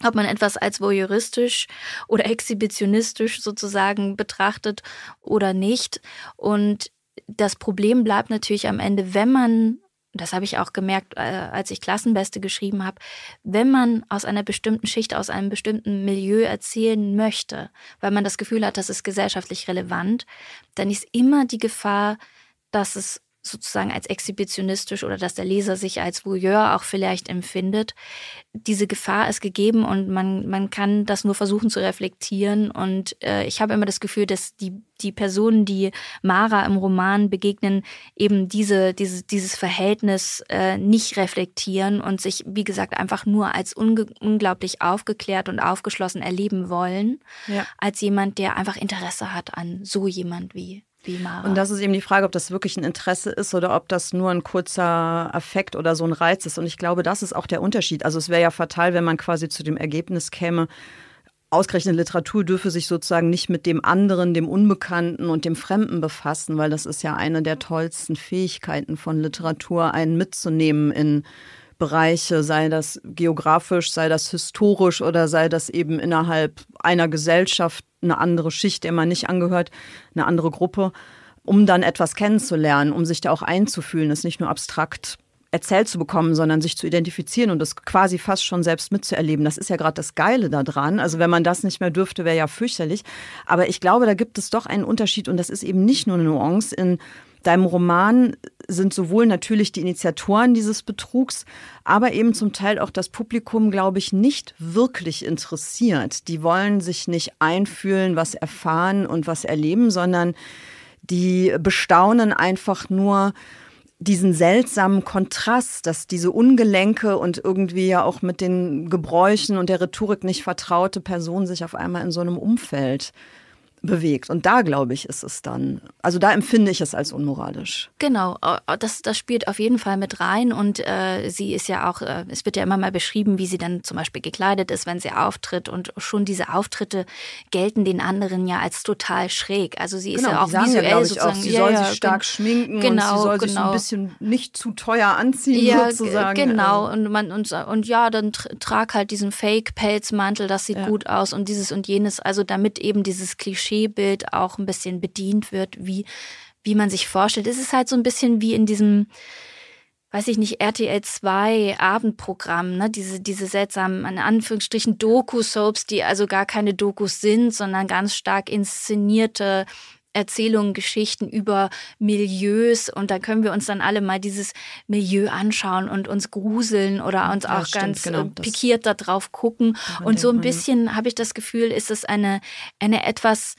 ob man etwas als voyeuristisch oder exhibitionistisch sozusagen betrachtet oder nicht. Und das Problem bleibt natürlich am Ende, wenn man, das habe ich auch gemerkt, äh, als ich Klassenbeste geschrieben habe, wenn man aus einer bestimmten Schicht, aus einem bestimmten Milieu erzählen möchte, weil man das Gefühl hat, das ist gesellschaftlich relevant, dann ist immer die Gefahr, dass es sozusagen als exhibitionistisch oder dass der Leser sich als Voyeur auch vielleicht empfindet. Diese Gefahr ist gegeben und man, man kann das nur versuchen zu reflektieren. Und äh, ich habe immer das Gefühl, dass die, die Personen, die Mara im Roman begegnen, eben diese, diese, dieses Verhältnis äh, nicht reflektieren und sich, wie gesagt, einfach nur als unglaublich aufgeklärt und aufgeschlossen erleben wollen, ja. als jemand, der einfach Interesse hat an so jemand wie wie Mara. Und das ist eben die Frage, ob das wirklich ein Interesse ist oder ob das nur ein kurzer Affekt oder so ein Reiz ist. Und ich glaube, das ist auch der Unterschied. Also es wäre ja fatal, wenn man quasi zu dem Ergebnis käme, ausgerechnet Literatur dürfe sich sozusagen nicht mit dem anderen, dem Unbekannten und dem Fremden befassen, weil das ist ja eine der tollsten Fähigkeiten von Literatur, einen mitzunehmen in Bereiche, sei das geografisch, sei das historisch oder sei das eben innerhalb einer Gesellschaft eine andere Schicht, der man nicht angehört, eine andere Gruppe, um dann etwas kennenzulernen, um sich da auch einzufühlen, es nicht nur abstrakt erzählt zu bekommen, sondern sich zu identifizieren und das quasi fast schon selbst mitzuerleben. Das ist ja gerade das Geile daran. Also wenn man das nicht mehr dürfte, wäre ja fürchterlich. Aber ich glaube, da gibt es doch einen Unterschied und das ist eben nicht nur eine Nuance in deinem Roman sind sowohl natürlich die Initiatoren dieses Betrugs, aber eben zum Teil auch das Publikum, glaube ich, nicht wirklich interessiert. Die wollen sich nicht einfühlen, was erfahren und was erleben, sondern die bestaunen einfach nur diesen seltsamen Kontrast, dass diese ungelenke und irgendwie ja auch mit den Gebräuchen und der Rhetorik nicht vertraute Person sich auf einmal in so einem Umfeld bewegt. Und da, glaube ich, ist es dann, also da empfinde ich es als unmoralisch. Genau, das, das spielt auf jeden Fall mit rein. Und äh, sie ist ja auch, äh, es wird ja immer mal beschrieben, wie sie dann zum Beispiel gekleidet ist, wenn sie auftritt. Und schon diese Auftritte gelten den anderen ja als total schräg. Also sie ist genau, ja auch visuell ja, sozusagen. Auch, sie soll sich stark schminken genau, und sie soll genau. sich ein genau. bisschen nicht zu teuer anziehen, ja, sozusagen. Genau, und man und, und ja, dann trag halt diesen Fake-Pelzmantel, das sieht ja. gut aus und dieses und jenes. Also damit eben dieses Klischee Klischeebild auch ein bisschen bedient wird, wie, wie man sich vorstellt. Es ist halt so ein bisschen wie in diesem weiß ich nicht, RTL 2 Abendprogramm, ne? diese, diese seltsamen, in Anführungsstrichen, Doku-Soaps, die also gar keine Dokus sind, sondern ganz stark inszenierte Erzählungen, Geschichten über Milieus und da können wir uns dann alle mal dieses Milieu anschauen und uns gruseln oder uns ja, auch stimmt, ganz genau, pikiert darauf gucken. Und so ein bisschen habe ich das Gefühl, ist es eine, eine etwas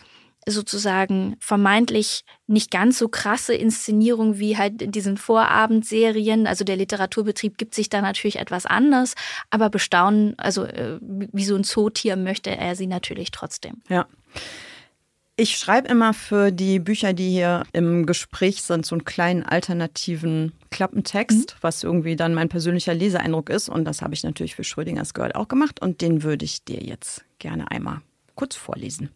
sozusagen vermeintlich nicht ganz so krasse Inszenierung wie halt in diesen Vorabendserien. Also der Literaturbetrieb gibt sich da natürlich etwas anders, aber bestaunen, also äh, wie so ein Zootier möchte er sie natürlich trotzdem. Ja. Ich schreibe immer für die Bücher, die hier im Gespräch sind, so einen kleinen alternativen Klappentext, mhm. was irgendwie dann mein persönlicher Leseeindruck ist. Und das habe ich natürlich für Schrödingers Girl auch gemacht. Und den würde ich dir jetzt gerne einmal kurz vorlesen.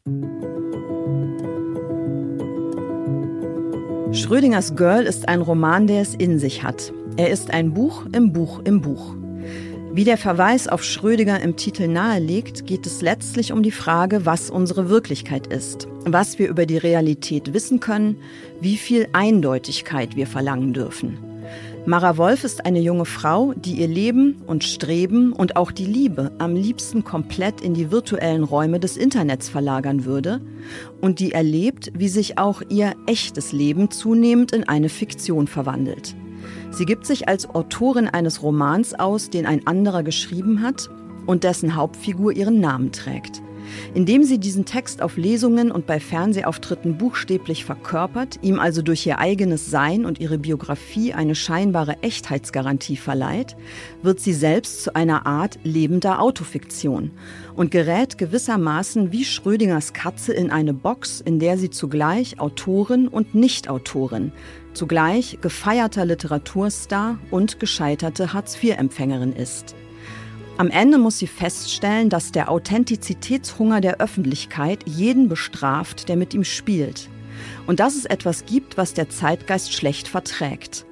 Schrödingers Girl ist ein Roman, der es in sich hat. Er ist ein Buch im Buch im Buch. Wie der Verweis auf Schrödinger im Titel nahelegt, geht es letztlich um die Frage, was unsere Wirklichkeit ist, was wir über die Realität wissen können, wie viel Eindeutigkeit wir verlangen dürfen. Mara Wolf ist eine junge Frau, die ihr Leben und Streben und auch die Liebe am liebsten komplett in die virtuellen Räume des Internets verlagern würde und die erlebt, wie sich auch ihr echtes Leben zunehmend in eine Fiktion verwandelt. Sie gibt sich als Autorin eines Romans aus, den ein anderer geschrieben hat und dessen Hauptfigur ihren Namen trägt. Indem sie diesen Text auf Lesungen und bei Fernsehauftritten buchstäblich verkörpert, ihm also durch ihr eigenes Sein und ihre Biografie eine scheinbare Echtheitsgarantie verleiht, wird sie selbst zu einer Art lebender Autofiktion und gerät gewissermaßen wie Schrödingers Katze in eine Box, in der sie zugleich Autorin und Nichtautorin, zugleich gefeierter Literaturstar und gescheiterte Hartz-IV-Empfängerin ist. Am Ende muss sie feststellen, dass der Authentizitätshunger der Öffentlichkeit jeden bestraft, der mit ihm spielt. Und dass es etwas gibt, was der Zeitgeist schlecht verträgt.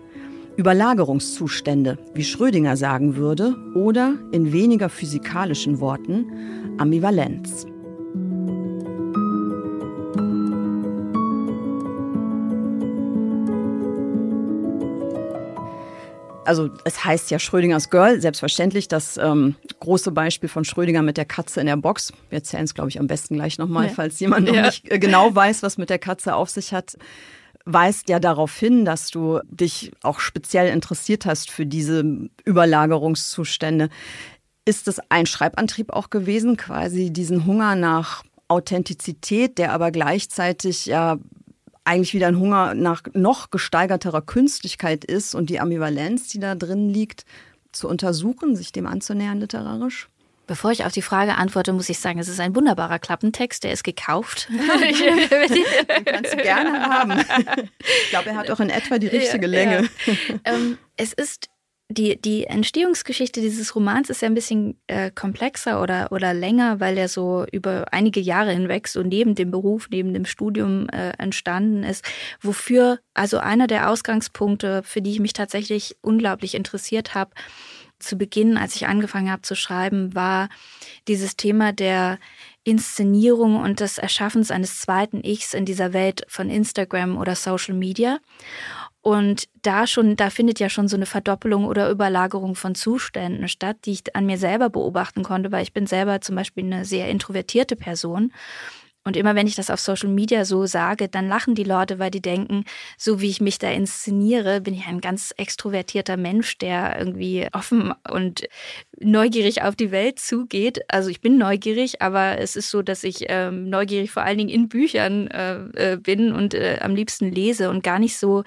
Überlagerungszustände, wie Schrödinger sagen würde, oder in weniger physikalischen Worten Ambivalenz. Also es heißt ja Schrödingers Girl, selbstverständlich das ähm, große Beispiel von Schrödinger mit der Katze in der Box. Wir erzählen es, glaube ich, am besten gleich nochmal, ja. falls jemand noch ja. nicht äh, genau weiß, was mit der Katze auf sich hat weist ja darauf hin, dass du dich auch speziell interessiert hast für diese Überlagerungszustände. Ist es ein Schreibantrieb auch gewesen, quasi diesen Hunger nach Authentizität, der aber gleichzeitig ja eigentlich wieder ein Hunger nach noch gesteigerterer Künstlichkeit ist und die Ambivalenz, die da drin liegt, zu untersuchen, sich dem anzunähern literarisch? Bevor ich auf die Frage antworte, muss ich sagen, es ist ein wunderbarer Klappentext, der ist gekauft. (laughs) (laughs) Den kannst du gerne haben. Ich glaube, er hat auch in etwa die richtige ja, Länge. Ja. Ähm, es ist die, die Entstehungsgeschichte dieses Romans ist ja ein bisschen äh, komplexer oder, oder länger, weil er so über einige Jahre hinweg so neben dem Beruf, neben dem Studium äh, entstanden ist. Wofür, also einer der Ausgangspunkte, für die ich mich tatsächlich unglaublich interessiert habe, zu Beginn, als ich angefangen habe zu schreiben, war dieses Thema der Inszenierung und des Erschaffens eines zweiten Ichs in dieser Welt von Instagram oder Social Media. Und da schon, da findet ja schon so eine Verdoppelung oder Überlagerung von Zuständen statt, die ich an mir selber beobachten konnte, weil ich bin selber zum Beispiel eine sehr introvertierte Person. Und immer wenn ich das auf Social Media so sage, dann lachen die Leute, weil die denken, so wie ich mich da inszeniere, bin ich ein ganz extrovertierter Mensch, der irgendwie offen und neugierig auf die Welt zugeht. Also ich bin neugierig, aber es ist so, dass ich ähm, neugierig vor allen Dingen in Büchern äh, äh, bin und äh, am liebsten lese und gar nicht so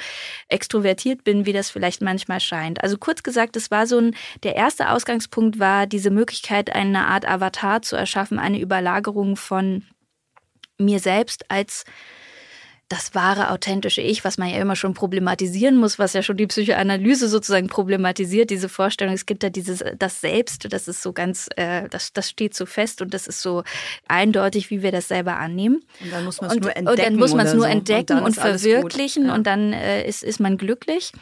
extrovertiert bin, wie das vielleicht manchmal scheint. Also kurz gesagt, es war so ein, der erste Ausgangspunkt war diese Möglichkeit, eine Art Avatar zu erschaffen, eine Überlagerung von mir selbst als das wahre, authentische Ich, was man ja immer schon problematisieren muss, was ja schon die Psychoanalyse sozusagen problematisiert, diese Vorstellung, es gibt da dieses, das Selbst, das ist so ganz, äh, das, das steht so fest und das ist so eindeutig, wie wir das selber annehmen. Und dann muss man es nur entdecken. Und dann muss man es nur so. entdecken und, und verwirklichen ja. und dann äh, ist, ist man glücklich.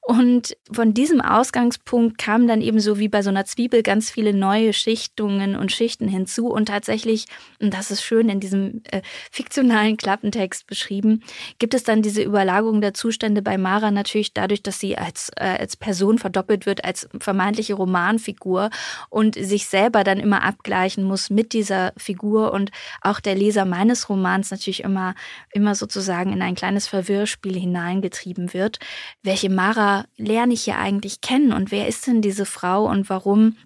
Und von diesem Ausgangspunkt kamen dann eben so wie bei so einer Zwiebel ganz viele neue Schichtungen und Schichten hinzu und tatsächlich, und das ist schön in diesem äh, fiktionalen Klappentext beschrieben, beschrieben, gibt es dann diese Überlagerung der Zustände bei Mara natürlich dadurch, dass sie als, äh, als Person verdoppelt wird, als vermeintliche Romanfigur und sich selber dann immer abgleichen muss mit dieser Figur und auch der Leser meines Romans natürlich immer, immer sozusagen in ein kleines Verwirrspiel hineingetrieben wird. Welche Mara lerne ich hier eigentlich kennen und wer ist denn diese Frau und warum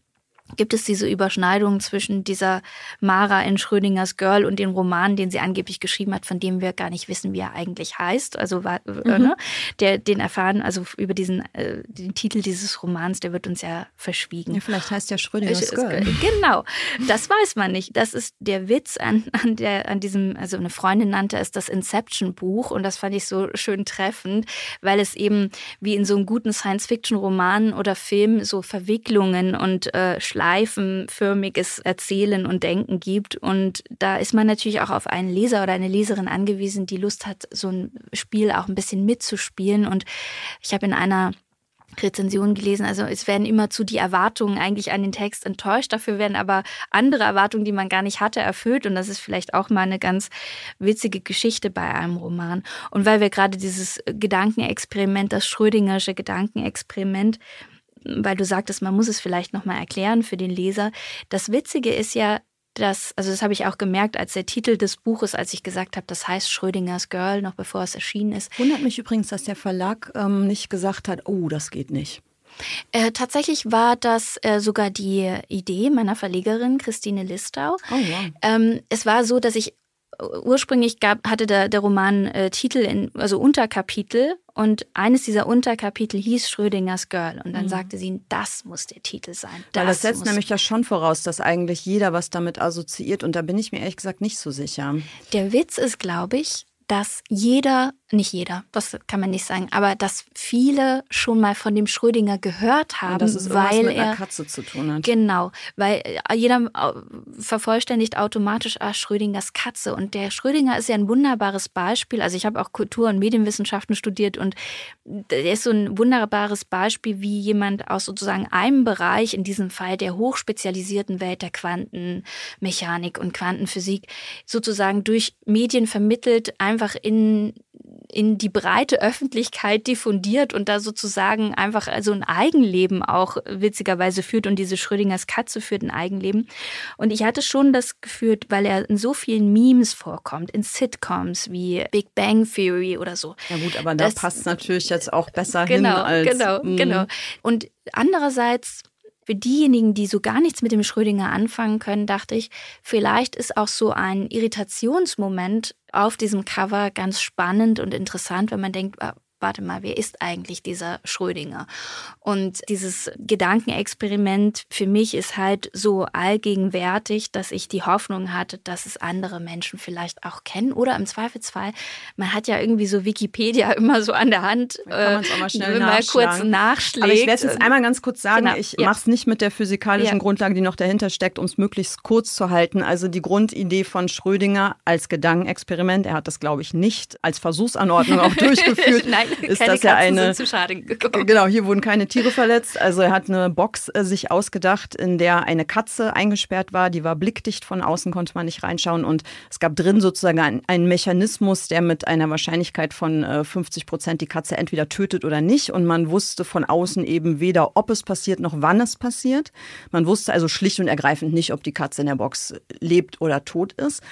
gibt es diese Überschneidung zwischen dieser Mara in Schrödingers Girl und dem Roman, den sie angeblich geschrieben hat, von dem wir gar nicht wissen, wie er eigentlich heißt. Also äh, mhm. ne? der, den erfahren, also über diesen äh, den Titel dieses Romans, der wird uns ja verschwiegen. Ja, vielleicht heißt ja Schrödingers Girl. Genau, das weiß man nicht. Das ist der Witz an, an, der, an diesem, also eine Freundin nannte es das Inception-Buch und das fand ich so schön treffend, weil es eben wie in so einem guten Science-Fiction-Roman oder Film so Verwicklungen und äh, schleifenförmiges Erzählen und Denken gibt. Und da ist man natürlich auch auf einen Leser oder eine Leserin angewiesen, die Lust hat, so ein Spiel auch ein bisschen mitzuspielen. Und ich habe in einer Rezension gelesen. Also es werden immer zu die Erwartungen eigentlich an den Text enttäuscht. Dafür werden aber andere Erwartungen, die man gar nicht hatte, erfüllt. Und das ist vielleicht auch mal eine ganz witzige Geschichte bei einem Roman. Und weil wir gerade dieses Gedankenexperiment, das Schrödingersche Gedankenexperiment weil du sagtest, man muss es vielleicht nochmal erklären für den Leser. Das Witzige ist ja, dass, also das habe ich auch gemerkt, als der Titel des Buches, als ich gesagt habe, das heißt Schrödingers Girl, noch bevor es erschienen ist. Wundert mich übrigens, dass der Verlag ähm, nicht gesagt hat, oh, das geht nicht. Äh, tatsächlich war das äh, sogar die Idee meiner Verlegerin Christine Listau. Oh, wow. ähm, es war so, dass ich ursprünglich gab, hatte der, der Roman äh, Titel, in, also Unterkapitel und eines dieser Unterkapitel hieß Schrödingers Girl. Und dann mhm. sagte sie, das muss der Titel sein. Das, Weil das setzt nämlich ja schon voraus, dass eigentlich jeder was damit assoziiert. Und da bin ich mir ehrlich gesagt nicht so sicher. Der Witz ist, glaube ich, dass jeder nicht jeder, das kann man nicht sagen, aber dass viele schon mal von dem Schrödinger gehört haben, dass es weil mit er einer Katze zu tun hat. Genau, weil äh, jeder äh, vervollständigt automatisch ah, Schrödingers Katze und der Schrödinger ist ja ein wunderbares Beispiel. Also ich habe auch Kultur- und Medienwissenschaften studiert und der ist so ein wunderbares Beispiel, wie jemand aus sozusagen einem Bereich, in diesem Fall der hochspezialisierten Welt der Quantenmechanik und Quantenphysik, sozusagen durch Medien vermittelt, einfach in in die breite Öffentlichkeit diffundiert und da sozusagen einfach also ein Eigenleben auch witzigerweise führt und diese Schrödingers Katze führt ein Eigenleben. Und ich hatte schon das Gefühl, weil er in so vielen Memes vorkommt, in Sitcoms wie Big Bang Theory oder so. Ja gut, aber da passt natürlich jetzt auch besser genau, hin als... Genau, mh. genau. Und andererseits für diejenigen, die so gar nichts mit dem Schrödinger anfangen können, dachte ich, vielleicht ist auch so ein Irritationsmoment auf diesem Cover ganz spannend und interessant, wenn man denkt, ah, warte mal, wer ist eigentlich dieser Schrödinger? Und dieses Gedankenexperiment für mich ist halt so allgegenwärtig, dass ich die Hoffnung hatte, dass es andere Menschen vielleicht auch kennen. Oder im Zweifelsfall, man hat ja irgendwie so Wikipedia (laughs) immer so an der Hand, kann man es auch mal schnell äh, mal kurz nachschlägt. Aber ich werde es jetzt einmal ganz kurz sagen, genau, ich ja. mache es nicht mit der physikalischen ja. Grundlage, die noch dahinter steckt, um es möglichst kurz zu halten. Also die Grundidee von Schrödinger als Gedankenexperiment, er hat das, glaube ich, nicht als Versuchsanordnung auch (laughs) durchgeführt. Nein, (laughs) ist keine das ja eine. Zu Schade gekommen. Genau, hier wurden keine Tiere verletzt. Also er hat eine Box äh, sich ausgedacht, in der eine Katze eingesperrt war. Die war blickdicht von außen, konnte man nicht reinschauen. Und es gab drin sozusagen einen, einen Mechanismus, der mit einer Wahrscheinlichkeit von äh, 50 Prozent die Katze entweder tötet oder nicht. Und man wusste von außen eben weder, ob es passiert noch wann es passiert. Man wusste also schlicht und ergreifend nicht, ob die Katze in der Box lebt oder tot ist.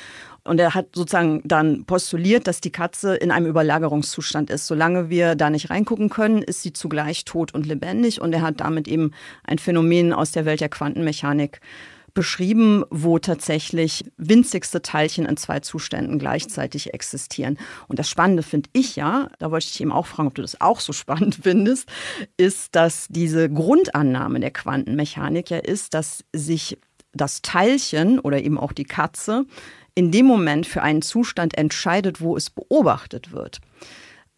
Und er hat sozusagen dann postuliert, dass die Katze in einem Überlagerungszustand ist. Solange wir da nicht reingucken können, ist sie zugleich tot und lebendig. Und er hat damit eben ein Phänomen aus der Welt der Quantenmechanik beschrieben, wo tatsächlich winzigste Teilchen in zwei Zuständen gleichzeitig existieren. Und das Spannende finde ich ja, da wollte ich eben auch fragen, ob du das auch so (laughs) spannend findest, ist, dass diese Grundannahme der Quantenmechanik ja ist, dass sich das Teilchen oder eben auch die Katze in dem Moment für einen Zustand entscheidet, wo es beobachtet wird.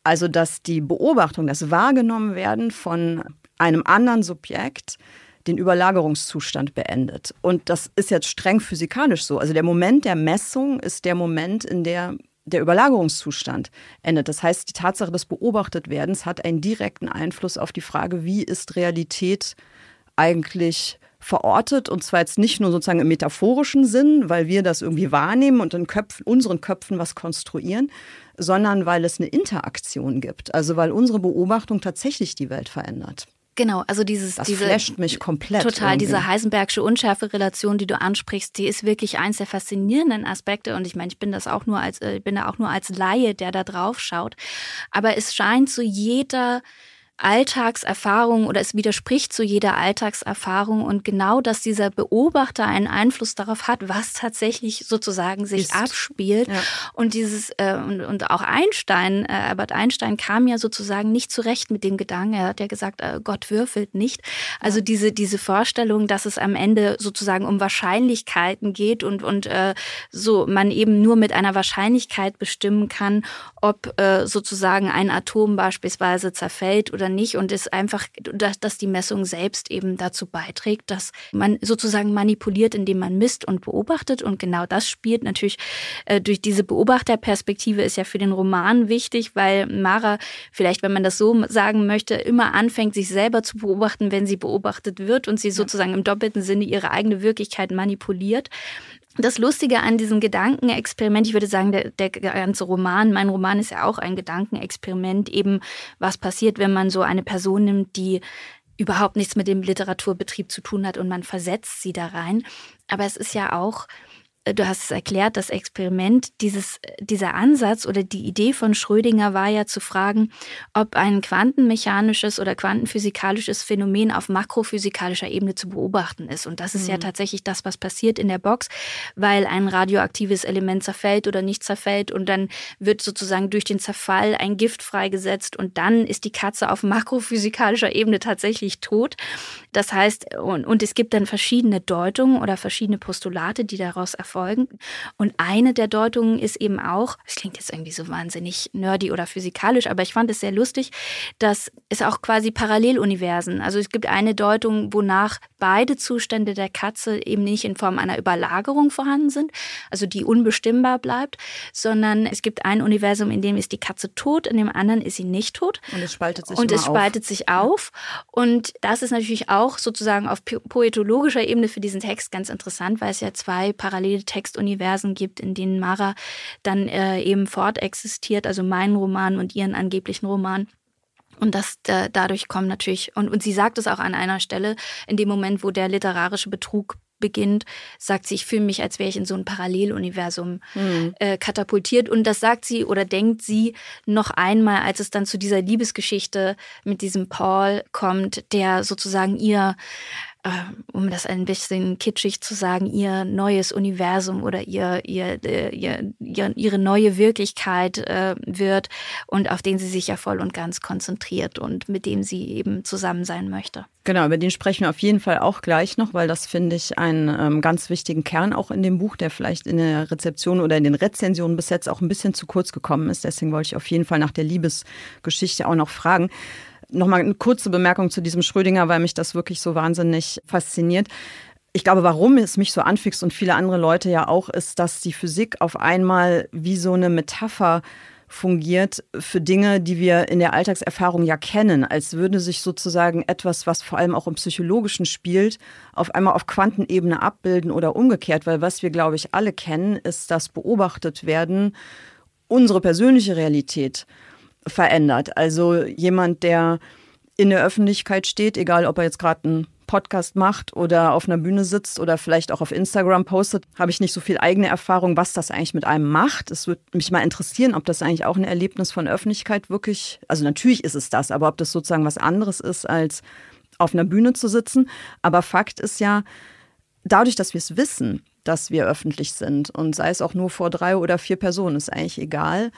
Also dass die Beobachtung, das Wahrgenommenwerden von einem anderen Subjekt den Überlagerungszustand beendet. Und das ist jetzt streng physikalisch so. Also der Moment der Messung ist der Moment, in der der Überlagerungszustand endet. Das heißt, die Tatsache des Beobachtetwerdens hat einen direkten Einfluss auf die Frage, wie ist Realität eigentlich verortet und zwar jetzt nicht nur sozusagen im metaphorischen Sinn, weil wir das irgendwie wahrnehmen und in Köpfen, unseren Köpfen was konstruieren, sondern weil es eine Interaktion gibt. Also weil unsere Beobachtung tatsächlich die Welt verändert. Genau, also dieses das diese, flasht mich komplett. Total, irgendwie. diese Heisenbergsche Unschärfe-Relation, die du ansprichst, die ist wirklich eins der faszinierenden Aspekte. Und ich meine, ich bin das auch nur als, äh, ich bin da auch nur als Laie, der da drauf schaut. Aber es scheint zu jeder Alltagserfahrung oder es widerspricht zu jeder Alltagserfahrung und genau, dass dieser Beobachter einen Einfluss darauf hat, was tatsächlich sozusagen sich Ist. abspielt. Ja. Und dieses äh, und, und auch Einstein, äh, Albert Einstein kam ja sozusagen nicht zurecht mit dem Gedanken. Er hat ja gesagt, äh, Gott würfelt nicht. Also ja. diese diese Vorstellung, dass es am Ende sozusagen um Wahrscheinlichkeiten geht und und äh, so man eben nur mit einer Wahrscheinlichkeit bestimmen kann, ob äh, sozusagen ein Atom beispielsweise zerfällt oder nicht und ist einfach, dass, dass die Messung selbst eben dazu beiträgt, dass man sozusagen manipuliert, indem man misst und beobachtet und genau das spielt natürlich äh, durch diese Beobachterperspektive ist ja für den Roman wichtig, weil Mara vielleicht, wenn man das so sagen möchte, immer anfängt, sich selber zu beobachten, wenn sie beobachtet wird und sie sozusagen im doppelten Sinne ihre eigene Wirklichkeit manipuliert. Das Lustige an diesem Gedankenexperiment, ich würde sagen, der, der ganze Roman, mein Roman ist ja auch ein Gedankenexperiment, eben was passiert, wenn man so eine Person nimmt, die überhaupt nichts mit dem Literaturbetrieb zu tun hat und man versetzt sie da rein. Aber es ist ja auch du hast es erklärt, das Experiment, dieses, dieser Ansatz oder die Idee von Schrödinger war ja zu fragen, ob ein quantenmechanisches oder quantenphysikalisches Phänomen auf makrophysikalischer Ebene zu beobachten ist. Und das ist mhm. ja tatsächlich das, was passiert in der Box, weil ein radioaktives Element zerfällt oder nicht zerfällt und dann wird sozusagen durch den Zerfall ein Gift freigesetzt und dann ist die Katze auf makrophysikalischer Ebene tatsächlich tot. Das heißt, und, und es gibt dann verschiedene Deutungen oder verschiedene Postulate, die daraus erfolgen folgen. Und eine der Deutungen ist eben auch, es klingt jetzt irgendwie so wahnsinnig nerdy oder physikalisch, aber ich fand es sehr lustig, dass es auch quasi Paralleluniversen, also es gibt eine Deutung, wonach beide Zustände der Katze eben nicht in Form einer Überlagerung vorhanden sind, also die unbestimmbar bleibt, sondern es gibt ein Universum, in dem ist die Katze tot, in dem anderen ist sie nicht tot. Und es spaltet sich Und es spaltet auf. sich auf. Und das ist natürlich auch sozusagen auf poetologischer Ebene für diesen Text ganz interessant, weil es ja zwei parallele Textuniversen gibt, in denen Mara dann äh, eben fortexistiert, also meinen Roman und ihren angeblichen Roman. Und das äh, dadurch kommt natürlich, und, und sie sagt es auch an einer Stelle, in dem Moment, wo der literarische Betrug beginnt, sagt sie, ich fühle mich, als wäre ich in so ein Paralleluniversum mhm. äh, katapultiert. Und das sagt sie oder denkt sie noch einmal, als es dann zu dieser Liebesgeschichte mit diesem Paul kommt, der sozusagen ihr um das ein bisschen kitschig zu sagen, ihr neues Universum oder ihr, ihr, äh, ihr, ihr ihre neue Wirklichkeit äh, wird und auf den sie sich ja voll und ganz konzentriert und mit dem sie eben zusammen sein möchte. Genau, über den sprechen wir auf jeden Fall auch gleich noch, weil das finde ich einen ähm, ganz wichtigen Kern auch in dem Buch, der vielleicht in der Rezeption oder in den Rezensionen bis jetzt auch ein bisschen zu kurz gekommen ist. Deswegen wollte ich auf jeden Fall nach der Liebesgeschichte auch noch fragen. Nochmal eine kurze Bemerkung zu diesem Schrödinger, weil mich das wirklich so wahnsinnig fasziniert. Ich glaube, warum es mich so anfixt und viele andere Leute ja auch, ist, dass die Physik auf einmal wie so eine Metapher fungiert für Dinge, die wir in der Alltagserfahrung ja kennen, als würde sich sozusagen etwas, was vor allem auch im Psychologischen spielt, auf einmal auf Quantenebene abbilden oder umgekehrt, weil was wir, glaube ich, alle kennen, ist das beobachtet werden, unsere persönliche Realität verändert. Also jemand, der in der Öffentlichkeit steht, egal ob er jetzt gerade einen Podcast macht oder auf einer Bühne sitzt oder vielleicht auch auf Instagram postet, habe ich nicht so viel eigene Erfahrung, was das eigentlich mit einem macht. Es würde mich mal interessieren, ob das eigentlich auch ein Erlebnis von Öffentlichkeit wirklich, also natürlich ist es das, aber ob das sozusagen was anderes ist, als auf einer Bühne zu sitzen. Aber Fakt ist ja, dadurch, dass wir es wissen, dass wir öffentlich sind und sei es auch nur vor drei oder vier Personen, ist eigentlich egal,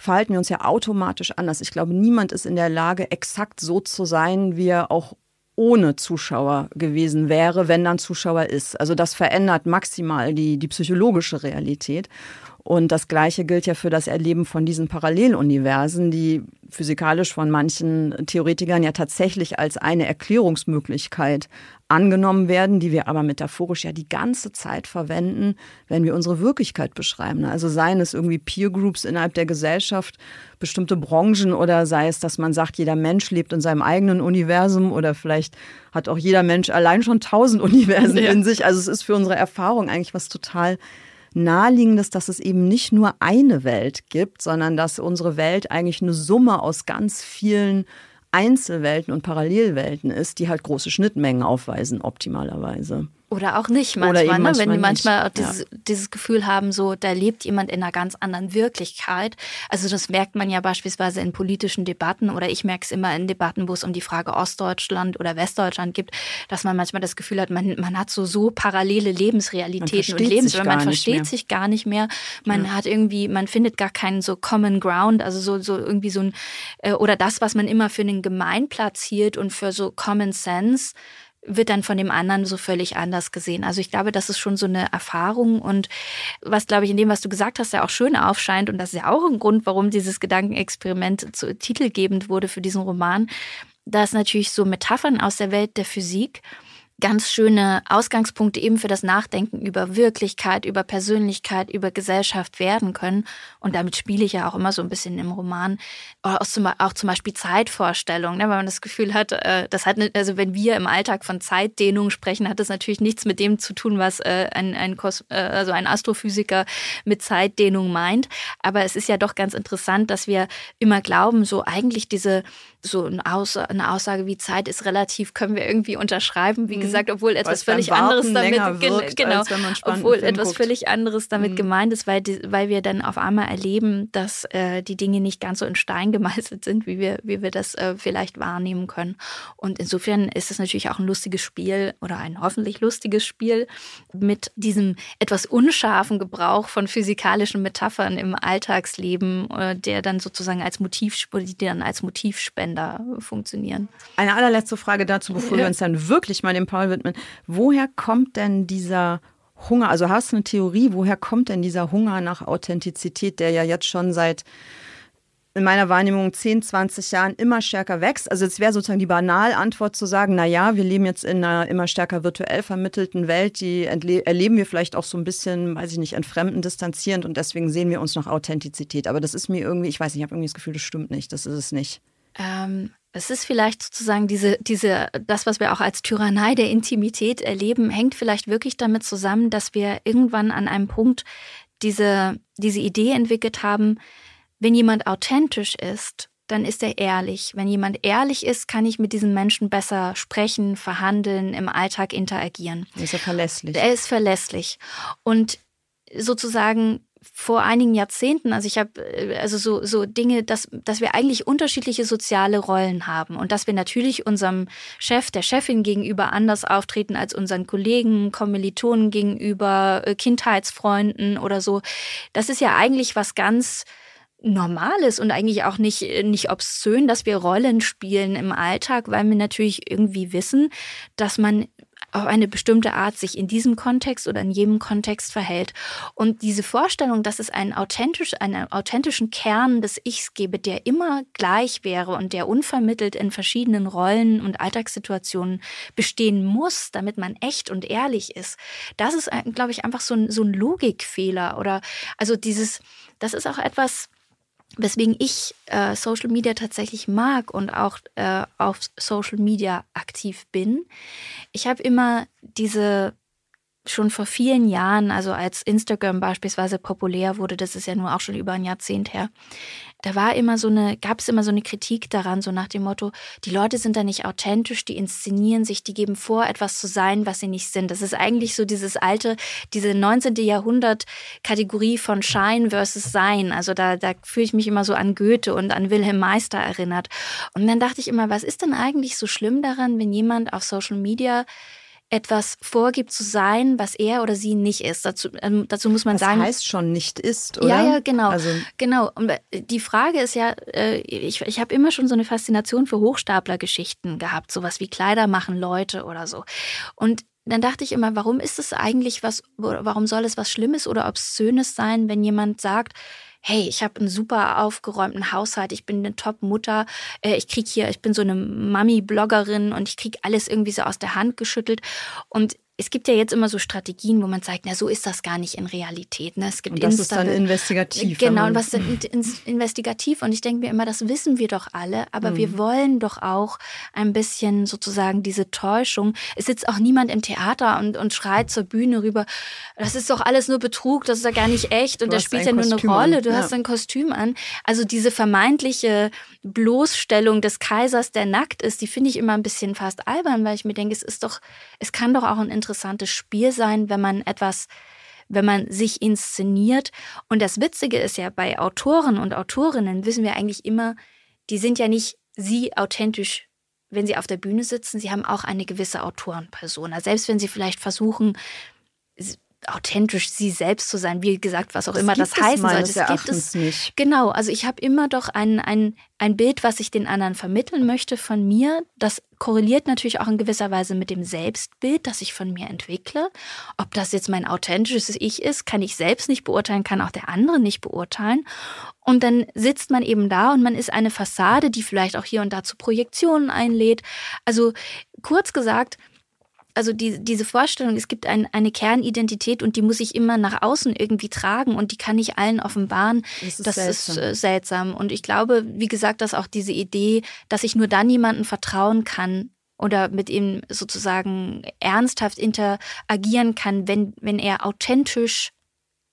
verhalten wir uns ja automatisch anders. Ich glaube, niemand ist in der Lage, exakt so zu sein, wie er auch ohne Zuschauer gewesen wäre, wenn dann Zuschauer ist. Also das verändert maximal die, die psychologische Realität. Und das Gleiche gilt ja für das Erleben von diesen Paralleluniversen, die physikalisch von manchen Theoretikern ja tatsächlich als eine Erklärungsmöglichkeit angenommen werden, die wir aber metaphorisch ja die ganze Zeit verwenden, wenn wir unsere Wirklichkeit beschreiben. Also seien es irgendwie Peer Groups innerhalb der Gesellschaft, bestimmte Branchen oder sei es, dass man sagt, jeder Mensch lebt in seinem eigenen Universum oder vielleicht hat auch jeder Mensch allein schon tausend (laughs) Universen ja. in sich. Also es ist für unsere Erfahrung eigentlich was total naheliegendes, dass es eben nicht nur eine Welt gibt, sondern dass unsere Welt eigentlich eine Summe aus ganz vielen Einzelwelten und Parallelwelten ist, die halt große Schnittmengen aufweisen, optimalerweise. Oder auch nicht manchmal, ne? manchmal wenn die manchmal auch dieses, ja. dieses, Gefühl haben, so da lebt jemand in einer ganz anderen Wirklichkeit. Also das merkt man ja beispielsweise in politischen Debatten oder ich merke es immer in Debatten, wo es um die Frage Ostdeutschland oder Westdeutschland gibt, dass man manchmal das Gefühl hat, man, man hat so so parallele Lebensrealitäten und Lebens, man, man versteht sich gar nicht mehr. Man ja. hat irgendwie, man findet gar keinen so Common Ground, also so, so irgendwie so ein, äh, oder das, was man immer für einen Gemeinplatz hielt und für so Common Sense wird dann von dem anderen so völlig anders gesehen. Also ich glaube, das ist schon so eine Erfahrung und was, glaube ich, in dem, was du gesagt hast, ja auch schön aufscheint und das ist ja auch ein Grund, warum dieses Gedankenexperiment zu, titelgebend wurde für diesen Roman, dass natürlich so Metaphern aus der Welt der Physik ganz schöne Ausgangspunkte eben für das Nachdenken über Wirklichkeit, über Persönlichkeit, über Gesellschaft werden können. Und damit spiele ich ja auch immer so ein bisschen im Roman, auch zum, auch zum Beispiel Zeitvorstellungen, ne, weil man das Gefühl hat, äh, das hat, also wenn wir im Alltag von Zeitdehnung sprechen, hat das natürlich nichts mit dem zu tun, was äh, ein, ein, Kos äh, also ein Astrophysiker mit Zeitdehnung meint. Aber es ist ja doch ganz interessant, dass wir immer glauben, so eigentlich diese so eine, Aussage, eine Aussage wie Zeit ist relativ, können wir irgendwie unterschreiben. Wie mhm. gesagt, obwohl etwas völlig anderes damit, wirkt, genau, obwohl etwas guckt. völlig anderes damit mhm. gemeint ist, weil, die, weil wir dann auf einmal erleben, dass äh, die Dinge nicht ganz so in Stein (laughs) gemeißelt sind, wie wir, wie wir das äh, vielleicht wahrnehmen können. Und insofern ist es natürlich auch ein lustiges Spiel oder ein hoffentlich lustiges Spiel mit diesem etwas unscharfen Gebrauch von physikalischen Metaphern im Alltagsleben, äh, der dann sozusagen als Motiv, die dann als Motivspender Länder funktionieren. Eine allerletzte Frage dazu, bevor wir uns dann wirklich mal dem Paul widmen. Woher kommt denn dieser Hunger? Also hast du eine Theorie, woher kommt denn dieser Hunger nach Authentizität, der ja jetzt schon seit in meiner Wahrnehmung 10, 20 Jahren immer stärker wächst. Also es wäre sozusagen die banale Antwort zu sagen, na ja, wir leben jetzt in einer immer stärker virtuell vermittelten Welt, die erleben wir vielleicht auch so ein bisschen, weiß ich nicht, entfremden, distanzierend und deswegen sehen wir uns nach Authentizität. Aber das ist mir irgendwie, ich weiß nicht, ich habe irgendwie das Gefühl, das stimmt nicht, das ist es nicht. Ähm, es ist vielleicht sozusagen diese, diese, das, was wir auch als Tyrannei der Intimität erleben, hängt vielleicht wirklich damit zusammen, dass wir irgendwann an einem Punkt diese, diese Idee entwickelt haben, wenn jemand authentisch ist, dann ist er ehrlich. Wenn jemand ehrlich ist, kann ich mit diesem Menschen besser sprechen, verhandeln, im Alltag interagieren. Ist er verlässlich? Er ist verlässlich. Und sozusagen vor einigen Jahrzehnten, also ich habe äh, also so so Dinge, dass dass wir eigentlich unterschiedliche soziale Rollen haben und dass wir natürlich unserem Chef, der Chefin gegenüber anders auftreten als unseren Kollegen, Kommilitonen gegenüber, äh, Kindheitsfreunden oder so. Das ist ja eigentlich was ganz Normales und eigentlich auch nicht, nicht obszön, dass wir Rollen spielen im Alltag, weil wir natürlich irgendwie wissen, dass man auf eine bestimmte Art sich in diesem Kontext oder in jedem Kontext verhält. Und diese Vorstellung, dass es einen, authentisch, einen authentischen Kern des Ichs gebe, der immer gleich wäre und der unvermittelt in verschiedenen Rollen und Alltagssituationen bestehen muss, damit man echt und ehrlich ist, das ist, glaube ich, einfach so ein, so ein Logikfehler oder also dieses, das ist auch etwas, weswegen ich äh, Social Media tatsächlich mag und auch äh, auf Social Media aktiv bin. Ich habe immer diese schon vor vielen Jahren, also als Instagram beispielsweise populär wurde, das ist ja nur auch schon über ein Jahrzehnt her, da war immer so eine, gab es immer so eine Kritik daran, so nach dem Motto, die Leute sind da nicht authentisch, die inszenieren sich, die geben vor, etwas zu sein, was sie nicht sind. Das ist eigentlich so dieses alte, diese 19. Jahrhundert Kategorie von Schein versus Sein. Also da, da fühle ich mich immer so an Goethe und an Wilhelm Meister erinnert. Und dann dachte ich immer, was ist denn eigentlich so schlimm daran, wenn jemand auf Social Media etwas vorgibt zu sein, was er oder sie nicht ist. Dazu, ähm, dazu muss man das sagen. Das heißt schon nicht ist, oder? Ja, ja, genau. Also genau. Und äh, die Frage ist ja, äh, ich, ich habe immer schon so eine Faszination für Hochstaplergeschichten gehabt, sowas wie Kleider machen Leute oder so. Und dann dachte ich immer, warum ist es eigentlich was, warum soll es was Schlimmes oder Obszönes sein, wenn jemand sagt, hey, ich habe einen super aufgeräumten Haushalt, ich bin eine Top-Mutter, äh, ich krieg hier, ich bin so eine Mami-Bloggerin und ich krieg alles irgendwie so aus der Hand geschüttelt. Und es gibt ja jetzt immer so Strategien, wo man sagt, na so ist das gar nicht in Realität. Ne? Es gibt und das Insta ist dann investigativ. Genau, und was ist investigativ? Und ich denke mir immer, das wissen wir doch alle, aber mhm. wir wollen doch auch ein bisschen sozusagen diese Täuschung. Es sitzt auch niemand im Theater und, und schreit zur Bühne rüber, das ist doch alles nur Betrug, das ist ja gar nicht echt und der spielt ja nur eine Rolle, du ja. hast ein Kostüm an. Also diese vermeintliche Bloßstellung des Kaisers, der nackt ist, die finde ich immer ein bisschen fast albern, weil ich mir denke, es ist doch, es kann doch auch ein interessantes Spiel sein, wenn man etwas wenn man sich inszeniert. Und das Witzige ist ja, bei Autoren und Autorinnen wissen wir eigentlich immer, die sind ja nicht sie authentisch, wenn sie auf der Bühne sitzen, sie haben auch eine gewisse Autorenpersona. Selbst wenn sie vielleicht versuchen, authentisch sie selbst zu sein, wie gesagt, was auch das immer das heißen soll. Das gibt es nicht. Genau, also ich habe immer doch ein, ein, ein Bild, was ich den anderen vermitteln möchte von mir. Das korreliert natürlich auch in gewisser Weise mit dem Selbstbild, das ich von mir entwickle. Ob das jetzt mein authentisches Ich ist, kann ich selbst nicht beurteilen, kann auch der andere nicht beurteilen. Und dann sitzt man eben da und man ist eine Fassade, die vielleicht auch hier und da zu Projektionen einlädt. Also kurz gesagt, also die, diese Vorstellung, es gibt ein, eine Kernidentität und die muss ich immer nach außen irgendwie tragen und die kann ich allen offenbaren. Das ist, das seltsam. ist äh, seltsam. Und ich glaube, wie gesagt, dass auch diese Idee, dass ich nur dann jemandem vertrauen kann, oder mit ihm sozusagen ernsthaft interagieren kann, wenn, wenn er authentisch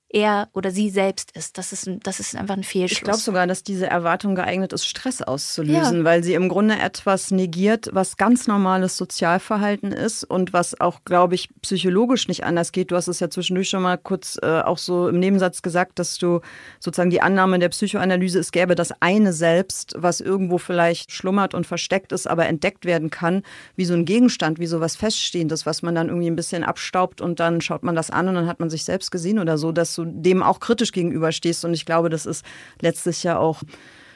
er oder sie selbst ist. Das ist, das ist einfach ein Fehlschluss. Ich glaube sogar, dass diese Erwartung geeignet ist, Stress auszulösen, ja. weil sie im Grunde etwas negiert, was ganz normales Sozialverhalten ist und was auch, glaube ich, psychologisch nicht anders geht. Du hast es ja zwischendurch schon mal kurz äh, auch so im Nebensatz gesagt, dass du sozusagen die Annahme der Psychoanalyse, es gäbe das eine Selbst, was irgendwo vielleicht schlummert und versteckt ist, aber entdeckt werden kann, wie so ein Gegenstand, wie so was Feststehendes, was man dann irgendwie ein bisschen abstaubt und dann schaut man das an und dann hat man sich selbst gesehen oder so, dass du dem auch kritisch gegenüberstehst. Und ich glaube, das ist letztlich ja auch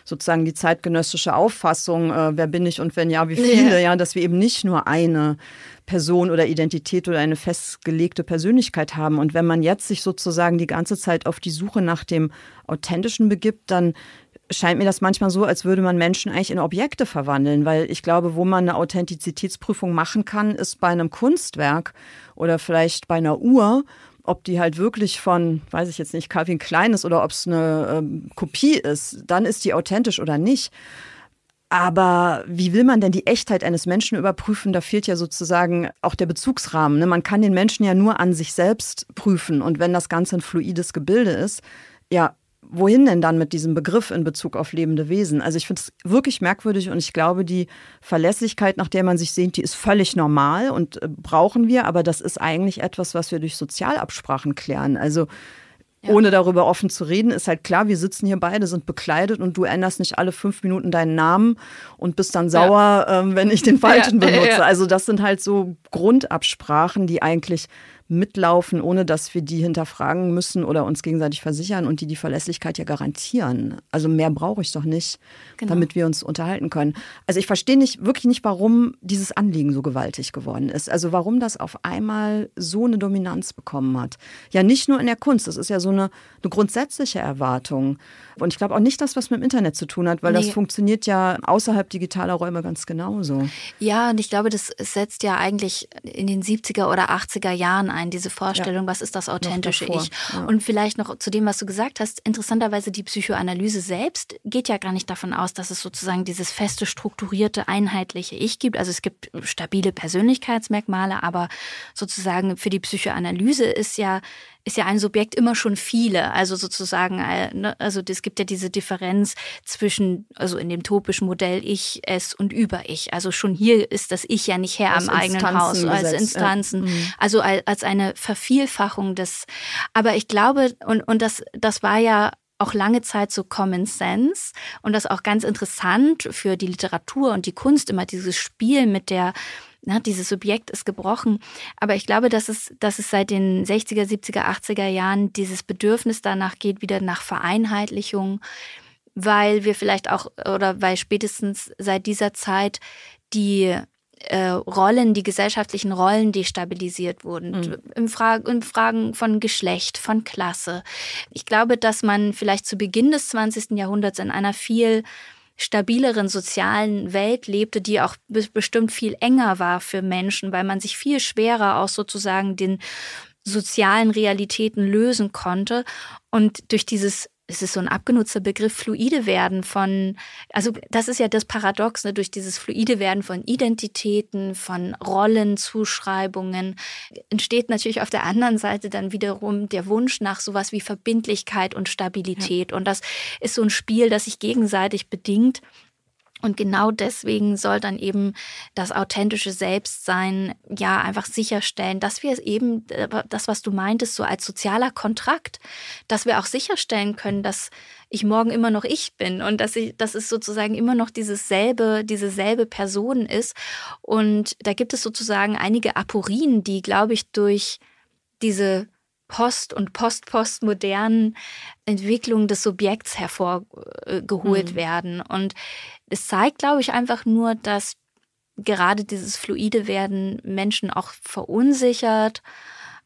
sozusagen die zeitgenössische Auffassung, äh, wer bin ich und wenn ja, wie viele, ja. ja, dass wir eben nicht nur eine Person oder Identität oder eine festgelegte Persönlichkeit haben. Und wenn man jetzt sich sozusagen die ganze Zeit auf die Suche nach dem Authentischen begibt, dann scheint mir das manchmal so, als würde man Menschen eigentlich in Objekte verwandeln, weil ich glaube, wo man eine Authentizitätsprüfung machen kann, ist bei einem Kunstwerk oder vielleicht bei einer Uhr ob die halt wirklich von, weiß ich jetzt nicht, Calvin Klein ist oder ob es eine ähm, Kopie ist, dann ist die authentisch oder nicht. Aber wie will man denn die Echtheit eines Menschen überprüfen? Da fehlt ja sozusagen auch der Bezugsrahmen. Ne? Man kann den Menschen ja nur an sich selbst prüfen. Und wenn das Ganze ein fluides Gebilde ist, ja, wohin denn dann mit diesem Begriff in Bezug auf lebende Wesen? Also ich finde es wirklich merkwürdig und ich glaube, die Verlässlichkeit, nach der man sich sehnt, die ist völlig normal und äh, brauchen wir, aber das ist eigentlich etwas, was wir durch Sozialabsprachen klären. Also ja. ohne darüber offen zu reden, ist halt klar, wir sitzen hier beide, sind bekleidet und du änderst nicht alle fünf Minuten deinen Namen und bist dann sauer, ja. ähm, wenn ich den (laughs) falschen ja. benutze. Also das sind halt so Grundabsprachen, die eigentlich mitlaufen, ohne dass wir die hinterfragen müssen oder uns gegenseitig versichern und die die Verlässlichkeit ja garantieren. Also mehr brauche ich doch nicht, genau. damit wir uns unterhalten können. Also ich verstehe nicht, wirklich nicht, warum dieses Anliegen so gewaltig geworden ist. Also warum das auf einmal so eine Dominanz bekommen hat. Ja, nicht nur in der Kunst, das ist ja so eine, eine grundsätzliche Erwartung. Und ich glaube auch nicht, dass was mit dem Internet zu tun hat, weil nee. das funktioniert ja außerhalb digitaler Räume ganz genauso. Ja, und ich glaube, das setzt ja eigentlich in den 70er oder 80er Jahren ein, diese Vorstellung, ja. was ist das authentische Ich. Ja. Und vielleicht noch zu dem, was du gesagt hast, interessanterweise die Psychoanalyse selbst geht ja gar nicht davon aus, dass es sozusagen dieses feste, strukturierte, einheitliche Ich gibt. Also es gibt stabile Persönlichkeitsmerkmale, aber sozusagen für die Psychoanalyse ist ja ist ja ein Subjekt immer schon viele. Also sozusagen, äh, ne, also es gibt ja diese Differenz zwischen, also in dem topischen Modell Ich, Es und Über-Ich. Also schon hier ist das Ich ja nicht Herr am eigenen Haus, als Instanzen. Ja. Mhm. Also als eine Vervielfachung des, aber ich glaube, und, und das, das war ja auch lange Zeit so Common Sense und das auch ganz interessant für die Literatur und die Kunst, immer dieses Spiel mit der na, ne, dieses Subjekt ist gebrochen. Aber ich glaube, dass es, dass es seit den 60er, 70er, 80er Jahren dieses Bedürfnis danach geht, wieder nach Vereinheitlichung, weil wir vielleicht auch, oder weil spätestens seit dieser Zeit die äh, Rollen, die gesellschaftlichen Rollen destabilisiert wurden. Mhm. Im, Fra in Fragen von Geschlecht, von Klasse. Ich glaube, dass man vielleicht zu Beginn des 20. Jahrhunderts in einer viel stabileren sozialen Welt lebte, die auch bestimmt viel enger war für Menschen, weil man sich viel schwerer aus sozusagen den sozialen Realitäten lösen konnte. Und durch dieses es ist so ein abgenutzter Begriff, fluide werden von, also das ist ja das Paradox, ne, durch dieses fluide werden von Identitäten, von Rollenzuschreibungen, entsteht natürlich auf der anderen Seite dann wiederum der Wunsch nach sowas wie Verbindlichkeit und Stabilität. Ja. Und das ist so ein Spiel, das sich gegenseitig bedingt. Und genau deswegen soll dann eben das authentische Selbstsein ja einfach sicherstellen, dass wir es eben, äh, das, was du meintest, so als sozialer Kontrakt, dass wir auch sicherstellen können, dass ich morgen immer noch ich bin und dass ich, dass es sozusagen immer noch dieses selbe, diese selbe Person ist. Und da gibt es sozusagen einige Aporien, die, glaube ich, durch diese post- und post-postmodernen Entwicklungen des Subjekts hervorgeholt mhm. werden. Und es zeigt, glaube ich, einfach nur, dass gerade dieses fluide Werden Menschen auch verunsichert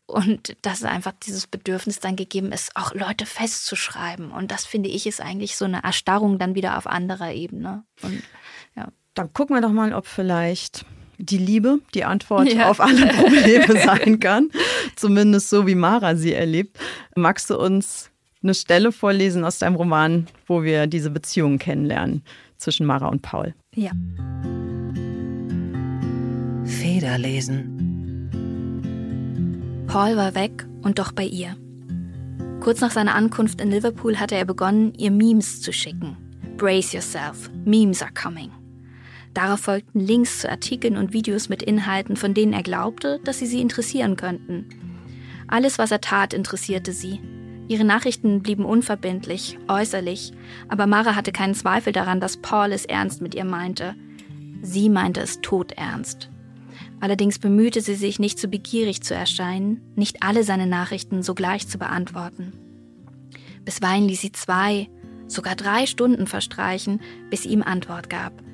und dass einfach dieses Bedürfnis dann gegeben ist, auch Leute festzuschreiben. Und das finde ich ist eigentlich so eine Erstarrung dann wieder auf anderer Ebene. Und, ja. Dann gucken wir doch mal, ob vielleicht die Liebe die Antwort ja. auf alle Probleme (laughs) sein kann. Zumindest so, wie Mara sie erlebt. Magst du uns eine Stelle vorlesen aus deinem Roman, wo wir diese Beziehung kennenlernen zwischen Mara und Paul? Ja. Federlesen. Paul war weg und doch bei ihr. Kurz nach seiner Ankunft in Liverpool hatte er begonnen, ihr Memes zu schicken. Brace yourself, Memes are coming. Darauf folgten Links zu Artikeln und Videos mit Inhalten, von denen er glaubte, dass sie sie interessieren könnten. Alles, was er tat, interessierte sie. Ihre Nachrichten blieben unverbindlich, äußerlich, aber Mara hatte keinen Zweifel daran, dass Paul es ernst mit ihr meinte. Sie meinte es todernst. Allerdings bemühte sie sich nicht zu begierig zu erscheinen, nicht alle seine Nachrichten sogleich zu beantworten. Bisweilen ließ sie zwei, sogar drei Stunden verstreichen, bis sie ihm Antwort gab.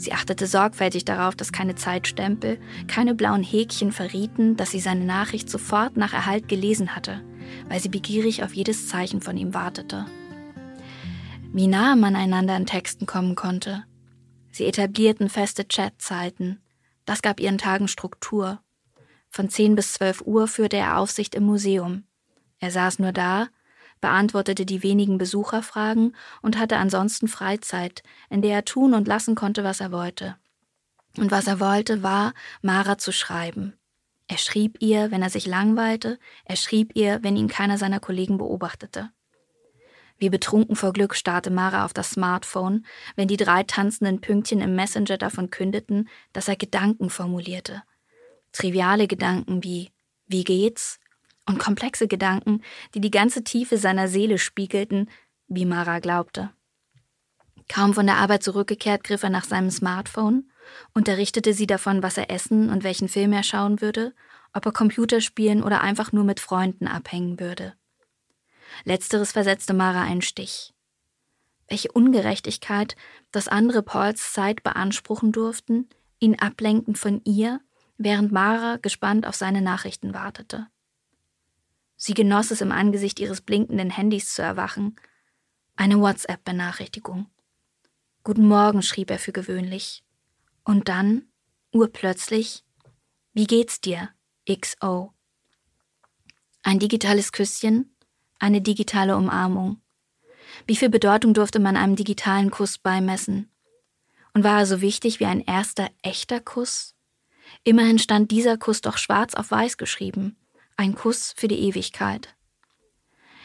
Sie achtete sorgfältig darauf, dass keine Zeitstempel, keine blauen Häkchen verrieten, dass sie seine Nachricht sofort nach Erhalt gelesen hatte, weil sie begierig auf jedes Zeichen von ihm wartete. Wie nahe man einander in Texten kommen konnte. Sie etablierten feste Chatzeiten. Das gab ihren Tagen Struktur. Von 10 bis 12 Uhr führte er Aufsicht im Museum. Er saß nur da, beantwortete die wenigen Besucherfragen und hatte ansonsten Freizeit, in der er tun und lassen konnte, was er wollte. Und was er wollte, war, Mara zu schreiben. Er schrieb ihr, wenn er sich langweilte, er schrieb ihr, wenn ihn keiner seiner Kollegen beobachtete. Wie betrunken vor Glück starrte Mara auf das Smartphone, wenn die drei tanzenden Pünktchen im Messenger davon kündeten, dass er Gedanken formulierte. Triviale Gedanken wie Wie geht's? Und komplexe Gedanken, die die ganze Tiefe seiner Seele spiegelten, wie Mara glaubte. Kaum von der Arbeit zurückgekehrt, griff er nach seinem Smartphone, unterrichtete sie davon, was er essen und welchen Film er schauen würde, ob er Computer spielen oder einfach nur mit Freunden abhängen würde. Letzteres versetzte Mara einen Stich. Welche Ungerechtigkeit, dass andere Pauls Zeit beanspruchen durften, ihn ablenken von ihr, während Mara gespannt auf seine Nachrichten wartete. Sie genoss es im Angesicht ihres blinkenden Handys zu erwachen. Eine WhatsApp-Benachrichtigung. Guten Morgen, schrieb er für gewöhnlich. Und dann, urplötzlich, wie geht's dir, XO? Ein digitales Küsschen, eine digitale Umarmung. Wie viel Bedeutung durfte man einem digitalen Kuss beimessen? Und war er so wichtig wie ein erster echter Kuss? Immerhin stand dieser Kuss doch schwarz auf weiß geschrieben. Ein Kuss für die Ewigkeit.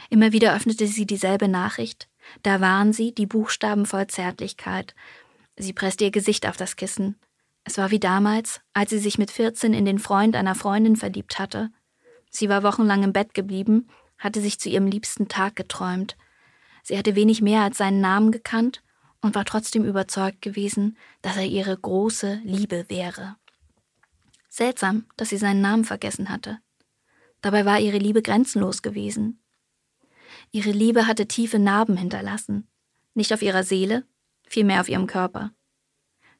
Immer wieder öffnete sie dieselbe Nachricht. Da waren sie, die Buchstaben voll Zärtlichkeit. Sie presste ihr Gesicht auf das Kissen. Es war wie damals, als sie sich mit 14 in den Freund einer Freundin verliebt hatte. Sie war wochenlang im Bett geblieben, hatte sich zu ihrem liebsten Tag geträumt. Sie hatte wenig mehr als seinen Namen gekannt und war trotzdem überzeugt gewesen, dass er ihre große Liebe wäre. Seltsam, dass sie seinen Namen vergessen hatte. Dabei war ihre Liebe grenzenlos gewesen. Ihre Liebe hatte tiefe Narben hinterlassen, nicht auf ihrer Seele, vielmehr auf ihrem Körper.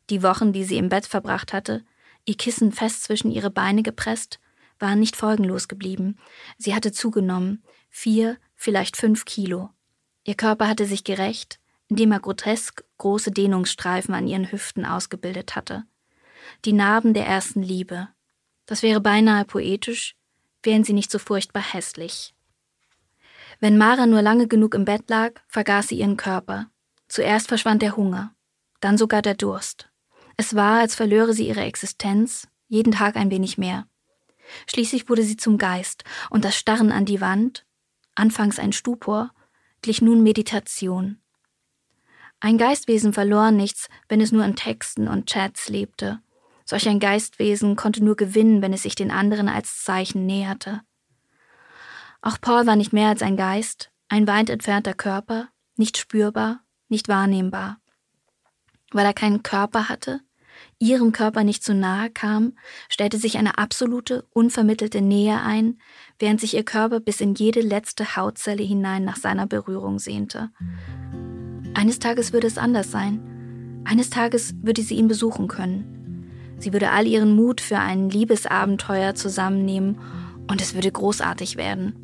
Die Wochen, die sie im Bett verbracht hatte, ihr Kissen fest zwischen ihre Beine gepresst, waren nicht folgenlos geblieben. Sie hatte zugenommen, vier, vielleicht fünf Kilo. Ihr Körper hatte sich gerecht, indem er grotesk große Dehnungsstreifen an ihren Hüften ausgebildet hatte. Die Narben der ersten Liebe. Das wäre beinahe poetisch, wären sie nicht so furchtbar hässlich. Wenn Mara nur lange genug im Bett lag, vergaß sie ihren Körper. Zuerst verschwand der Hunger, dann sogar der Durst. Es war, als verlöre sie ihre Existenz, jeden Tag ein wenig mehr. Schließlich wurde sie zum Geist, und das Starren an die Wand, anfangs ein Stupor, glich nun Meditation. Ein Geistwesen verlor nichts, wenn es nur in Texten und Chats lebte. Solch ein Geistwesen konnte nur gewinnen, wenn es sich den anderen als Zeichen näherte. Auch Paul war nicht mehr als ein Geist, ein weit entfernter Körper, nicht spürbar, nicht wahrnehmbar. Weil er keinen Körper hatte, ihrem Körper nicht zu nahe kam, stellte sich eine absolute, unvermittelte Nähe ein, während sich ihr Körper bis in jede letzte Hautzelle hinein nach seiner Berührung sehnte. Eines Tages würde es anders sein. Eines Tages würde sie ihn besuchen können. Sie würde all ihren Mut für ein Liebesabenteuer zusammennehmen und es würde großartig werden.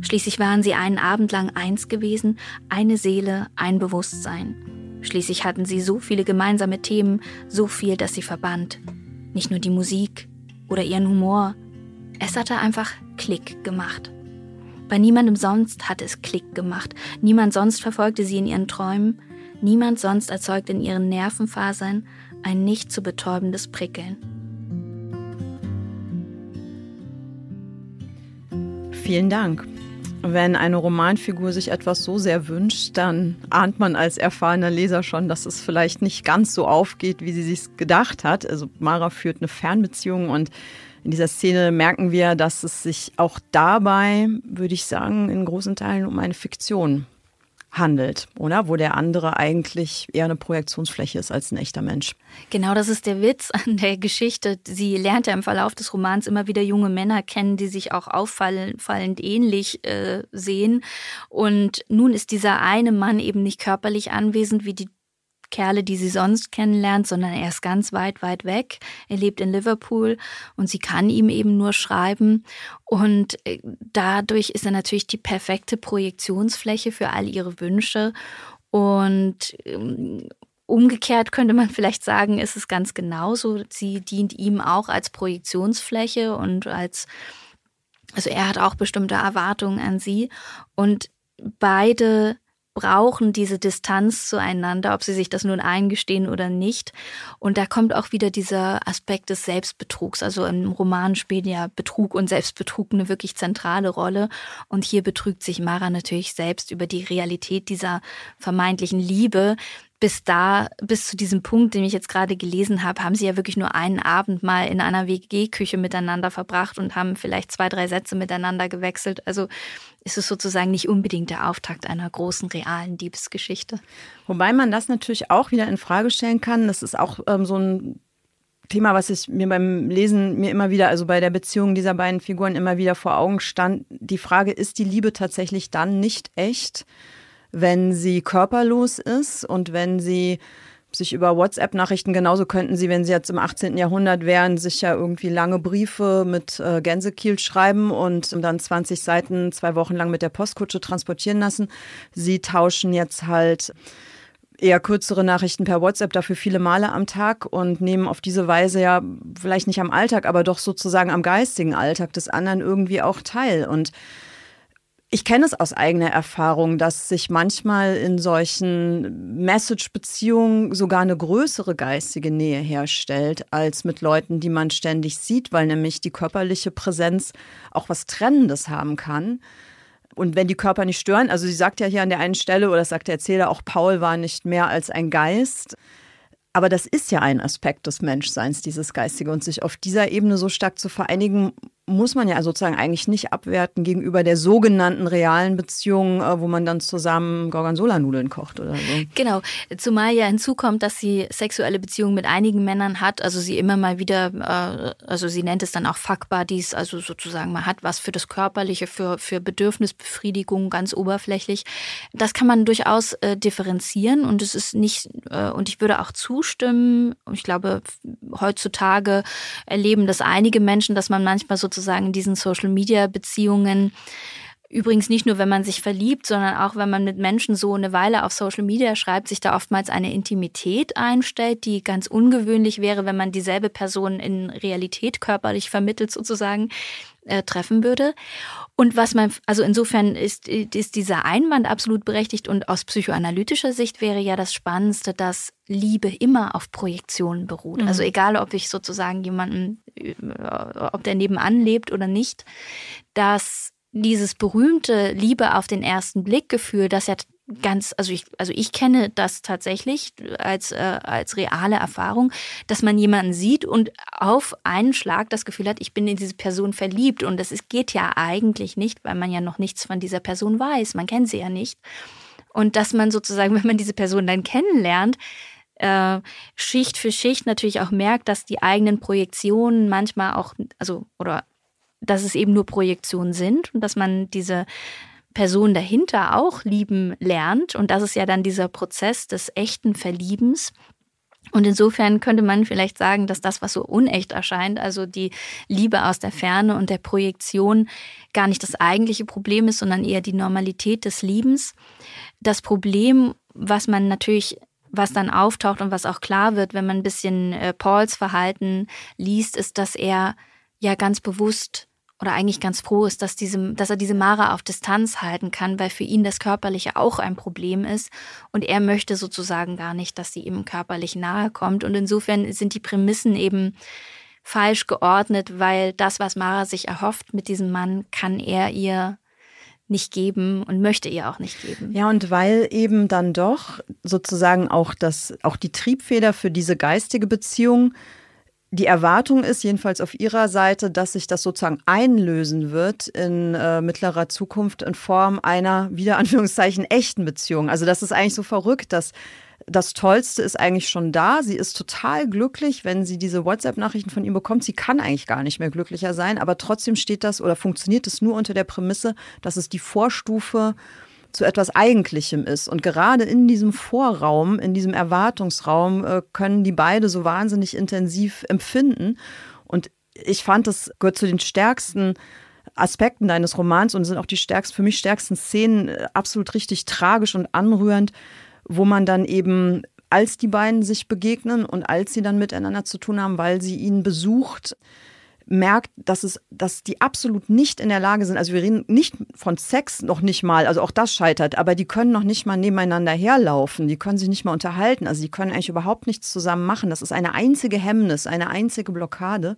Schließlich waren sie einen Abend lang eins gewesen, eine Seele, ein Bewusstsein. Schließlich hatten sie so viele gemeinsame Themen, so viel, das sie verband. Nicht nur die Musik oder ihren Humor. Es hatte einfach Klick gemacht. Bei niemandem sonst hatte es Klick gemacht. Niemand sonst verfolgte sie in ihren Träumen. Niemand sonst erzeugte in ihren Nervenfasern ein nicht zu betäubendes Prickeln. Vielen Dank. Wenn eine Romanfigur sich etwas so sehr wünscht, dann ahnt man als erfahrener Leser schon, dass es vielleicht nicht ganz so aufgeht, wie sie sich gedacht hat. Also Mara führt eine Fernbeziehung und in dieser Szene merken wir, dass es sich auch dabei, würde ich sagen, in großen Teilen um eine Fiktion handelt, oder? Wo der andere eigentlich eher eine Projektionsfläche ist als ein echter Mensch. Genau, das ist der Witz an der Geschichte. Sie lernt ja im Verlauf des Romans immer wieder junge Männer kennen, die sich auch auffallend ähnlich äh, sehen. Und nun ist dieser eine Mann eben nicht körperlich anwesend wie die Kerle, die sie sonst kennenlernt, sondern er ist ganz weit, weit weg. Er lebt in Liverpool und sie kann ihm eben nur schreiben. Und äh, dadurch ist er natürlich die perfekte Projektionsfläche für all ihre Wünsche. Und ähm, umgekehrt könnte man vielleicht sagen, ist es ganz genauso. Sie dient ihm auch als Projektionsfläche und als, also er hat auch bestimmte Erwartungen an sie. Und beide brauchen diese Distanz zueinander, ob sie sich das nun eingestehen oder nicht. Und da kommt auch wieder dieser Aspekt des Selbstbetrugs. Also im Roman spielen ja Betrug und Selbstbetrug eine wirklich zentrale Rolle. Und hier betrügt sich Mara natürlich selbst über die Realität dieser vermeintlichen Liebe, bis da, bis zu diesem Punkt, den ich jetzt gerade gelesen habe, haben sie ja wirklich nur einen Abend mal in einer WG-Küche miteinander verbracht und haben vielleicht zwei, drei Sätze miteinander gewechselt. Also ist es sozusagen nicht unbedingt der Auftakt einer großen realen Diebesgeschichte. Wobei man das natürlich auch wieder in Frage stellen kann. Das ist auch ähm, so ein Thema, was ich mir beim Lesen mir immer wieder, also bei der Beziehung dieser beiden Figuren immer wieder vor Augen stand. Die Frage, ist die Liebe tatsächlich dann nicht echt? Wenn sie körperlos ist und wenn sie sich über WhatsApp-Nachrichten genauso könnten sie, wenn sie jetzt im 18. Jahrhundert wären, sich ja irgendwie lange Briefe mit äh, Gänsekiel schreiben und dann 20 Seiten zwei Wochen lang mit der Postkutsche transportieren lassen. Sie tauschen jetzt halt eher kürzere Nachrichten per WhatsApp, dafür viele Male am Tag und nehmen auf diese Weise ja vielleicht nicht am Alltag, aber doch sozusagen am geistigen Alltag des anderen irgendwie auch teil. Und ich kenne es aus eigener Erfahrung, dass sich manchmal in solchen Message-Beziehungen sogar eine größere geistige Nähe herstellt als mit Leuten, die man ständig sieht, weil nämlich die körperliche Präsenz auch was Trennendes haben kann. Und wenn die Körper nicht stören, also sie sagt ja hier an der einen Stelle, oder sagt der Erzähler, auch Paul war nicht mehr als ein Geist. Aber das ist ja ein Aspekt des Menschseins, dieses Geistige. Und sich auf dieser Ebene so stark zu vereinigen, muss man ja sozusagen eigentlich nicht abwerten gegenüber der sogenannten realen Beziehung, äh, wo man dann zusammen Gorgonzola-Nudeln kocht oder so. Genau, zumal ja hinzukommt, dass sie sexuelle Beziehungen mit einigen Männern hat, also sie immer mal wieder, äh, also sie nennt es dann auch Fuck Buddies, also sozusagen man hat was für das Körperliche, für, für Bedürfnisbefriedigung, ganz oberflächlich. Das kann man durchaus äh, differenzieren und es ist nicht, und ich würde auch zustimmen, ich glaube, heutzutage erleben das einige Menschen, dass man manchmal sozusagen sozusagen diesen Social-Media-Beziehungen Übrigens nicht nur, wenn man sich verliebt, sondern auch, wenn man mit Menschen so eine Weile auf Social Media schreibt, sich da oftmals eine Intimität einstellt, die ganz ungewöhnlich wäre, wenn man dieselbe Person in Realität körperlich vermittelt sozusagen äh, treffen würde. Und was man, also insofern ist, ist dieser Einwand absolut berechtigt und aus psychoanalytischer Sicht wäre ja das Spannendste, dass Liebe immer auf Projektionen beruht. Mhm. Also egal, ob ich sozusagen jemanden, äh, ob der nebenan lebt oder nicht, dass dieses berühmte Liebe auf den ersten Blick Gefühl, das ja ganz, also ich, also ich kenne das tatsächlich als, äh, als reale Erfahrung, dass man jemanden sieht und auf einen Schlag das Gefühl hat, ich bin in diese Person verliebt. Und das ist, geht ja eigentlich nicht, weil man ja noch nichts von dieser Person weiß. Man kennt sie ja nicht. Und dass man sozusagen, (laughs) wenn man diese Person dann kennenlernt, äh, Schicht für Schicht natürlich auch merkt, dass die eigenen Projektionen manchmal auch, also, oder dass es eben nur Projektionen sind und dass man diese Person dahinter auch lieben lernt. Und das ist ja dann dieser Prozess des echten Verliebens. Und insofern könnte man vielleicht sagen, dass das, was so unecht erscheint, also die Liebe aus der Ferne und der Projektion, gar nicht das eigentliche Problem ist, sondern eher die Normalität des Liebens. Das Problem, was man natürlich was dann auftaucht und was auch klar wird, wenn man ein bisschen äh, Pauls Verhalten liest, ist, dass er ja ganz bewusst oder eigentlich ganz froh ist, dass, diese, dass er diese Mara auf Distanz halten kann, weil für ihn das Körperliche auch ein Problem ist. Und er möchte sozusagen gar nicht, dass sie ihm körperlich nahe kommt. Und insofern sind die Prämissen eben falsch geordnet, weil das, was Mara sich erhofft mit diesem Mann, kann er ihr nicht geben und möchte ihr auch nicht geben. Ja, und weil eben dann doch sozusagen auch das, auch die Triebfeder für diese geistige Beziehung die Erwartung ist jedenfalls auf Ihrer Seite, dass sich das sozusagen einlösen wird in äh, mittlerer Zukunft in Form einer, wieder Anführungszeichen, echten Beziehung. Also das ist eigentlich so verrückt, dass das Tollste ist eigentlich schon da. Sie ist total glücklich, wenn sie diese WhatsApp-Nachrichten von ihm bekommt. Sie kann eigentlich gar nicht mehr glücklicher sein, aber trotzdem steht das oder funktioniert es nur unter der Prämisse, dass es die Vorstufe zu etwas Eigentlichem ist. Und gerade in diesem Vorraum, in diesem Erwartungsraum, äh, können die beide so wahnsinnig intensiv empfinden. Und ich fand, das gehört zu den stärksten Aspekten deines Romans und sind auch die stärksten, für mich stärksten Szenen äh, absolut richtig tragisch und anrührend, wo man dann eben als die beiden sich begegnen und als sie dann miteinander zu tun haben, weil sie ihn besucht, merkt, dass es, dass die absolut nicht in der Lage sind. Also wir reden nicht von Sex noch nicht mal, also auch das scheitert, aber die können noch nicht mal nebeneinander herlaufen, die können sich nicht mal unterhalten, also die können eigentlich überhaupt nichts zusammen machen. Das ist eine einzige Hemmnis, eine einzige Blockade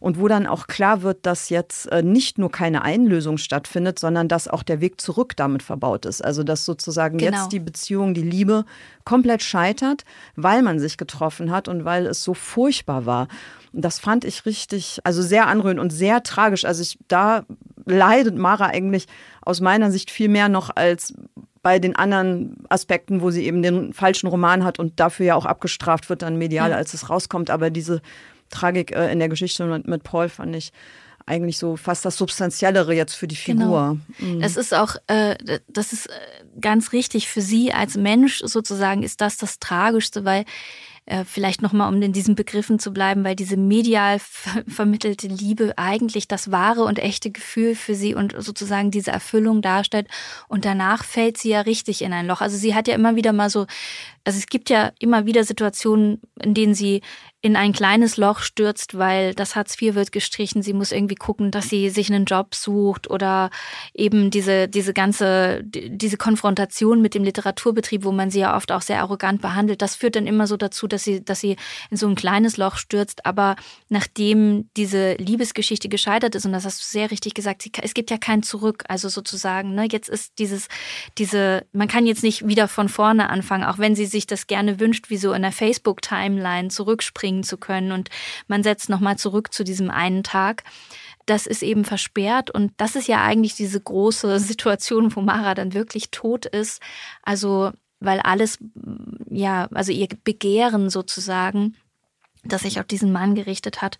und wo dann auch klar wird, dass jetzt äh, nicht nur keine Einlösung stattfindet, sondern dass auch der Weg zurück damit verbaut ist. Also dass sozusagen genau. jetzt die Beziehung, die Liebe komplett scheitert, weil man sich getroffen hat und weil es so furchtbar war. Und das fand ich richtig, also sehr anrührend und sehr tragisch. Also ich, da leidet Mara eigentlich aus meiner Sicht viel mehr noch als bei den anderen Aspekten, wo sie eben den falschen Roman hat und dafür ja auch abgestraft wird dann medial, als es rauskommt. Aber diese Tragik äh, in der Geschichte mit, mit Paul fand ich eigentlich so fast das Substanziellere jetzt für die Figur. Genau. Mhm. Das ist auch, äh, das ist äh, ganz richtig für sie als Mensch sozusagen, ist das das Tragischste, weil äh, vielleicht nochmal, um in diesen Begriffen zu bleiben, weil diese medial ver vermittelte Liebe eigentlich das wahre und echte Gefühl für sie und sozusagen diese Erfüllung darstellt. Und danach fällt sie ja richtig in ein Loch. Also sie hat ja immer wieder mal so, also es gibt ja immer wieder Situationen, in denen sie in ein kleines Loch stürzt, weil das Hartz IV wird gestrichen. Sie muss irgendwie gucken, dass sie sich einen Job sucht oder eben diese, diese ganze, diese Konfrontation mit dem Literaturbetrieb, wo man sie ja oft auch sehr arrogant behandelt. Das führt dann immer so dazu, dass sie, dass sie in so ein kleines Loch stürzt. Aber nachdem diese Liebesgeschichte gescheitert ist, und das hast du sehr richtig gesagt, es gibt ja kein Zurück. Also sozusagen, ne, jetzt ist dieses, diese, man kann jetzt nicht wieder von vorne anfangen, auch wenn sie sich das gerne wünscht, wie so in der Facebook-Timeline zurückspringen zu können. Und man setzt nochmal zurück zu diesem einen Tag. Das ist eben versperrt und das ist ja eigentlich diese große (laughs) Situation, wo Mara dann wirklich tot ist. Also, weil alles, ja, also ihr Begehren sozusagen, das sich auf diesen Mann gerichtet hat,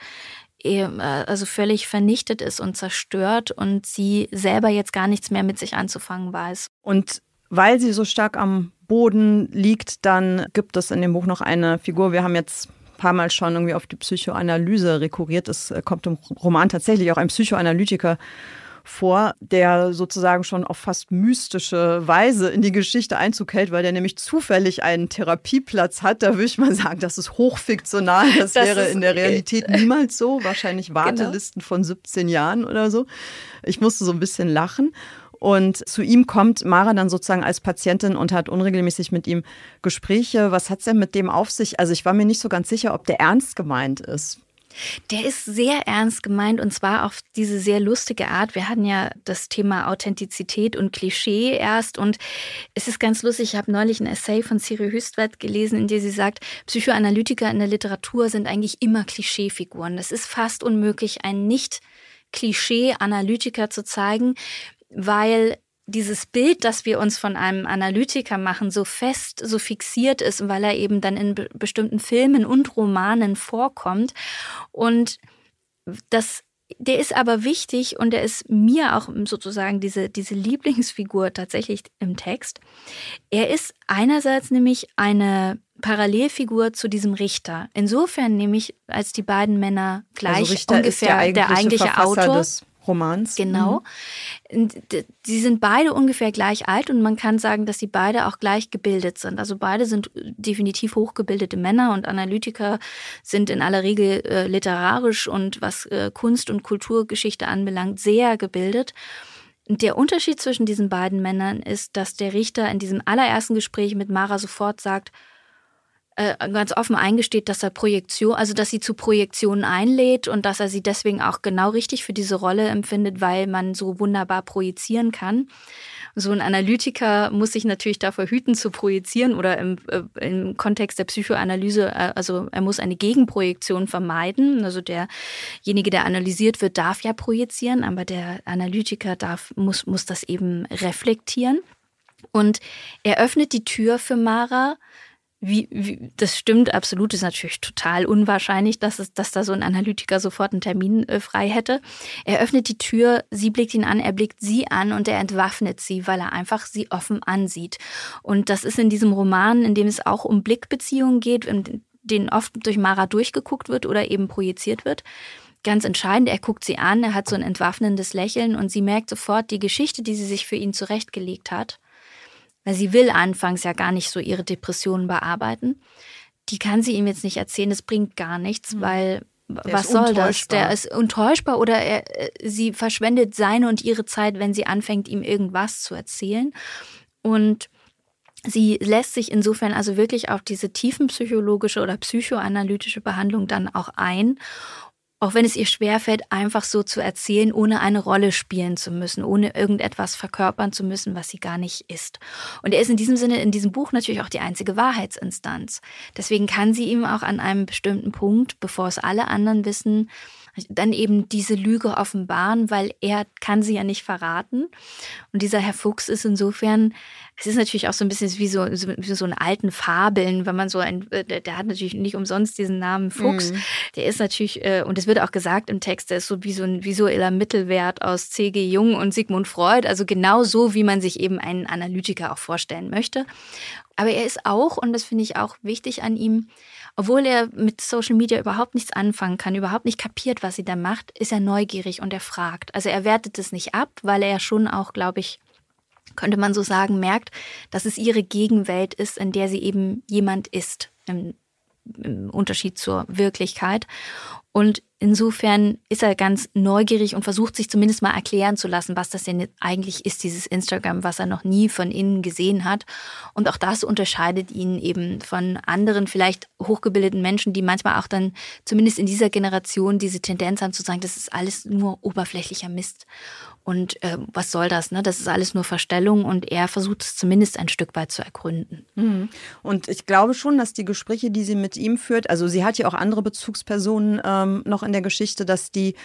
äh, also völlig vernichtet ist und zerstört und sie selber jetzt gar nichts mehr mit sich anzufangen weiß. Und weil sie so stark am Boden liegt, dann gibt es in dem Buch noch eine Figur. Wir haben jetzt paar Mal schon irgendwie auf die Psychoanalyse rekurriert. Es äh, kommt im Roman tatsächlich auch ein Psychoanalytiker vor, der sozusagen schon auf fast mystische Weise in die Geschichte Einzug hält, weil der nämlich zufällig einen Therapieplatz hat. Da würde ich mal sagen, das ist hochfiktional. Das, das wäre in der Realität niemals so. Wahrscheinlich (laughs) genau. Wartelisten genau. von 17 Jahren oder so. Ich musste so ein bisschen lachen. Und zu ihm kommt Mara dann sozusagen als Patientin und hat unregelmäßig mit ihm Gespräche. Was hat es denn mit dem auf sich? Also ich war mir nicht so ganz sicher, ob der ernst gemeint ist. Der ist sehr ernst gemeint und zwar auf diese sehr lustige Art. Wir hatten ja das Thema Authentizität und Klischee erst und es ist ganz lustig. Ich habe neulich ein Essay von Siri Hüstwert gelesen, in dem sie sagt, Psychoanalytiker in der Literatur sind eigentlich immer Klischeefiguren. Es ist fast unmöglich, einen nicht Klischee-Analytiker zu zeigen, weil dieses Bild, das wir uns von einem Analytiker machen, so fest, so fixiert ist, weil er eben dann in be bestimmten Filmen und Romanen vorkommt. Und das der ist aber wichtig und der ist mir auch sozusagen diese, diese Lieblingsfigur tatsächlich im Text. Er ist einerseits nämlich eine Parallelfigur zu diesem Richter. Insofern nämlich, als die beiden Männer gleich also ungefähr der eigentliche, der eigentliche Autor. Des Romans. Genau. Mhm. Sie sind beide ungefähr gleich alt und man kann sagen, dass sie beide auch gleich gebildet sind. Also beide sind definitiv hochgebildete Männer und Analytiker sind in aller Regel äh, literarisch und was äh, Kunst- und Kulturgeschichte anbelangt sehr gebildet. Der Unterschied zwischen diesen beiden Männern ist, dass der Richter in diesem allerersten Gespräch mit Mara sofort sagt, äh, ganz offen eingesteht, dass er Projektion, also dass sie zu Projektionen einlädt und dass er sie deswegen auch genau richtig für diese Rolle empfindet, weil man so wunderbar projizieren kann. So ein Analytiker muss sich natürlich davor hüten zu projizieren oder im, äh, im Kontext der Psychoanalyse, äh, also er muss eine Gegenprojektion vermeiden. Also derjenige, der analysiert wird, darf ja projizieren, aber der Analytiker darf, muss, muss das eben reflektieren. Und er öffnet die Tür für Mara, wie, wie, das stimmt absolut, ist natürlich total unwahrscheinlich, dass, es, dass da so ein Analytiker sofort einen Termin äh, frei hätte. Er öffnet die Tür, sie blickt ihn an, er blickt sie an und er entwaffnet sie, weil er einfach sie offen ansieht. Und das ist in diesem Roman, in dem es auch um Blickbeziehungen geht, in denen oft durch Mara durchgeguckt wird oder eben projiziert wird. Ganz entscheidend, er guckt sie an, er hat so ein entwaffnendes Lächeln und sie merkt sofort, die Geschichte, die sie sich für ihn zurechtgelegt hat, weil sie will anfangs ja gar nicht so ihre Depressionen bearbeiten. Die kann sie ihm jetzt nicht erzählen, das bringt gar nichts, mhm. weil der was soll das? Der ist untäuschbar oder er, äh, sie verschwendet seine und ihre Zeit, wenn sie anfängt, ihm irgendwas zu erzählen. Und sie lässt sich insofern also wirklich auf diese tiefenpsychologische oder psychoanalytische Behandlung dann auch ein auch wenn es ihr schwerfällt, einfach so zu erzählen, ohne eine Rolle spielen zu müssen, ohne irgendetwas verkörpern zu müssen, was sie gar nicht ist. Und er ist in diesem Sinne in diesem Buch natürlich auch die einzige Wahrheitsinstanz. Deswegen kann sie ihm auch an einem bestimmten Punkt, bevor es alle anderen wissen, dann eben diese Lüge offenbaren, weil er kann sie ja nicht verraten. Und dieser Herr Fuchs ist insofern, es ist natürlich auch so ein bisschen wie so, wie so ein alten Fabeln, wenn man so ein, äh, der hat natürlich nicht umsonst diesen Namen Fuchs. Mhm. Der ist natürlich, äh, und es wird auch gesagt im Text, der ist so wie so ein visueller Mittelwert aus C.G. Jung und Sigmund Freud, also genau so, wie man sich eben einen Analytiker auch vorstellen möchte. Aber er ist auch, und das finde ich auch wichtig an ihm, obwohl er mit Social Media überhaupt nichts anfangen kann, überhaupt nicht kapiert, was sie da macht, ist er neugierig und er fragt. Also er wertet es nicht ab, weil er schon auch, glaube ich, könnte man so sagen, merkt, dass es ihre Gegenwelt ist, in der sie eben jemand ist, im, im Unterschied zur Wirklichkeit. Und insofern ist er ganz neugierig und versucht sich zumindest mal erklären zu lassen, was das denn eigentlich ist, dieses Instagram, was er noch nie von innen gesehen hat. Und auch das unterscheidet ihn eben von anderen, vielleicht hochgebildeten Menschen, die manchmal auch dann zumindest in dieser Generation diese Tendenz haben zu sagen, das ist alles nur oberflächlicher Mist. Und äh, was soll das? Ne? Das ist alles nur Verstellung und er versucht es zumindest ein Stück weit zu ergründen. Mhm. Und ich glaube schon, dass die Gespräche, die sie mit ihm führt, also sie hat ja auch andere Bezugspersonen ähm, noch in der Geschichte, dass die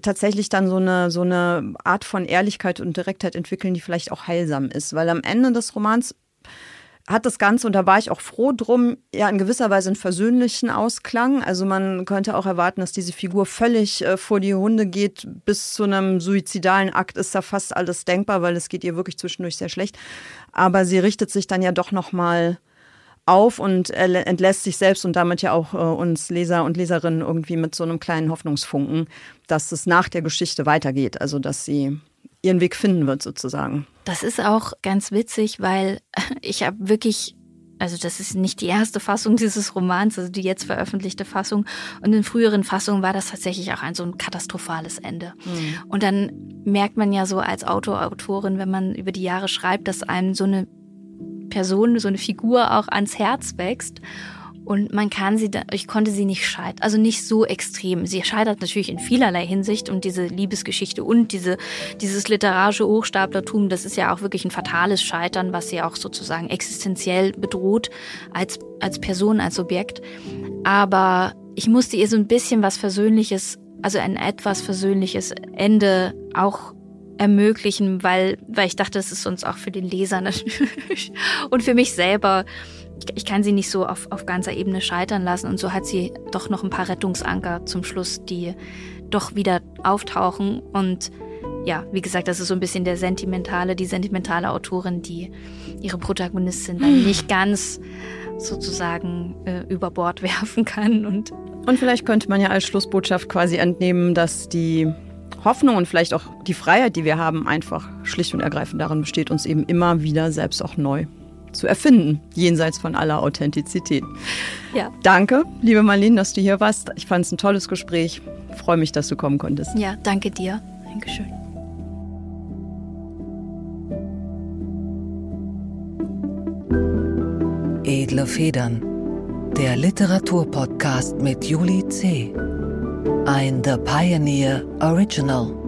tatsächlich dann so eine, so eine Art von Ehrlichkeit und Direktheit entwickeln, die vielleicht auch heilsam ist. Weil am Ende des Romans hat das Ganze, und da war ich auch froh drum, ja in gewisser Weise einen versöhnlichen Ausklang. Also man könnte auch erwarten, dass diese Figur völlig äh, vor die Hunde geht. Bis zu einem suizidalen Akt ist da fast alles denkbar, weil es geht ihr wirklich zwischendurch sehr schlecht. Aber sie richtet sich dann ja doch nochmal auf und entlässt sich selbst und damit ja auch äh, uns Leser und Leserinnen irgendwie mit so einem kleinen Hoffnungsfunken, dass es nach der Geschichte weitergeht. Also dass sie ihren Weg finden wird sozusagen. Das ist auch ganz witzig, weil (laughs) ich habe wirklich also das ist nicht die erste Fassung (laughs) dieses Romans, also die jetzt veröffentlichte Fassung. Und in früheren Fassungen war das tatsächlich auch ein so ein katastrophales Ende. Mhm. Und dann merkt man ja so als Autor, Autorin, wenn man über die Jahre schreibt, dass einem so eine Person, so eine Figur auch ans Herz wächst. Und man kann sie, ich konnte sie nicht scheitern, also nicht so extrem. Sie scheitert natürlich in vielerlei Hinsicht und diese Liebesgeschichte und diese, dieses literarische Hochstaplertum, das ist ja auch wirklich ein fatales Scheitern, was sie auch sozusagen existenziell bedroht als, als Person, als Objekt. Aber ich musste ihr so ein bisschen was Versöhnliches, also ein etwas versöhnliches Ende auch ermöglichen, weil, weil ich dachte, es ist uns auch für den Leser (laughs) natürlich und für mich selber ich kann sie nicht so auf, auf ganzer Ebene scheitern lassen. Und so hat sie doch noch ein paar Rettungsanker zum Schluss, die doch wieder auftauchen. Und ja, wie gesagt, das ist so ein bisschen der sentimentale, die sentimentale Autorin, die ihre Protagonistin dann nicht ganz sozusagen äh, über Bord (laughs) werfen kann. Und, und vielleicht könnte man ja als Schlussbotschaft quasi entnehmen, dass die Hoffnung und vielleicht auch die Freiheit, die wir haben, einfach schlicht und ergreifend darin besteht, uns eben immer wieder selbst auch neu zu erfinden, jenseits von aller Authentizität. Ja. Danke, liebe Marlene, dass du hier warst. Ich fand es ein tolles Gespräch. Ich freue mich, dass du kommen konntest. Ja, danke dir. Dankeschön. Edle Federn, der Literaturpodcast mit Juli C. Ein The Pioneer Original.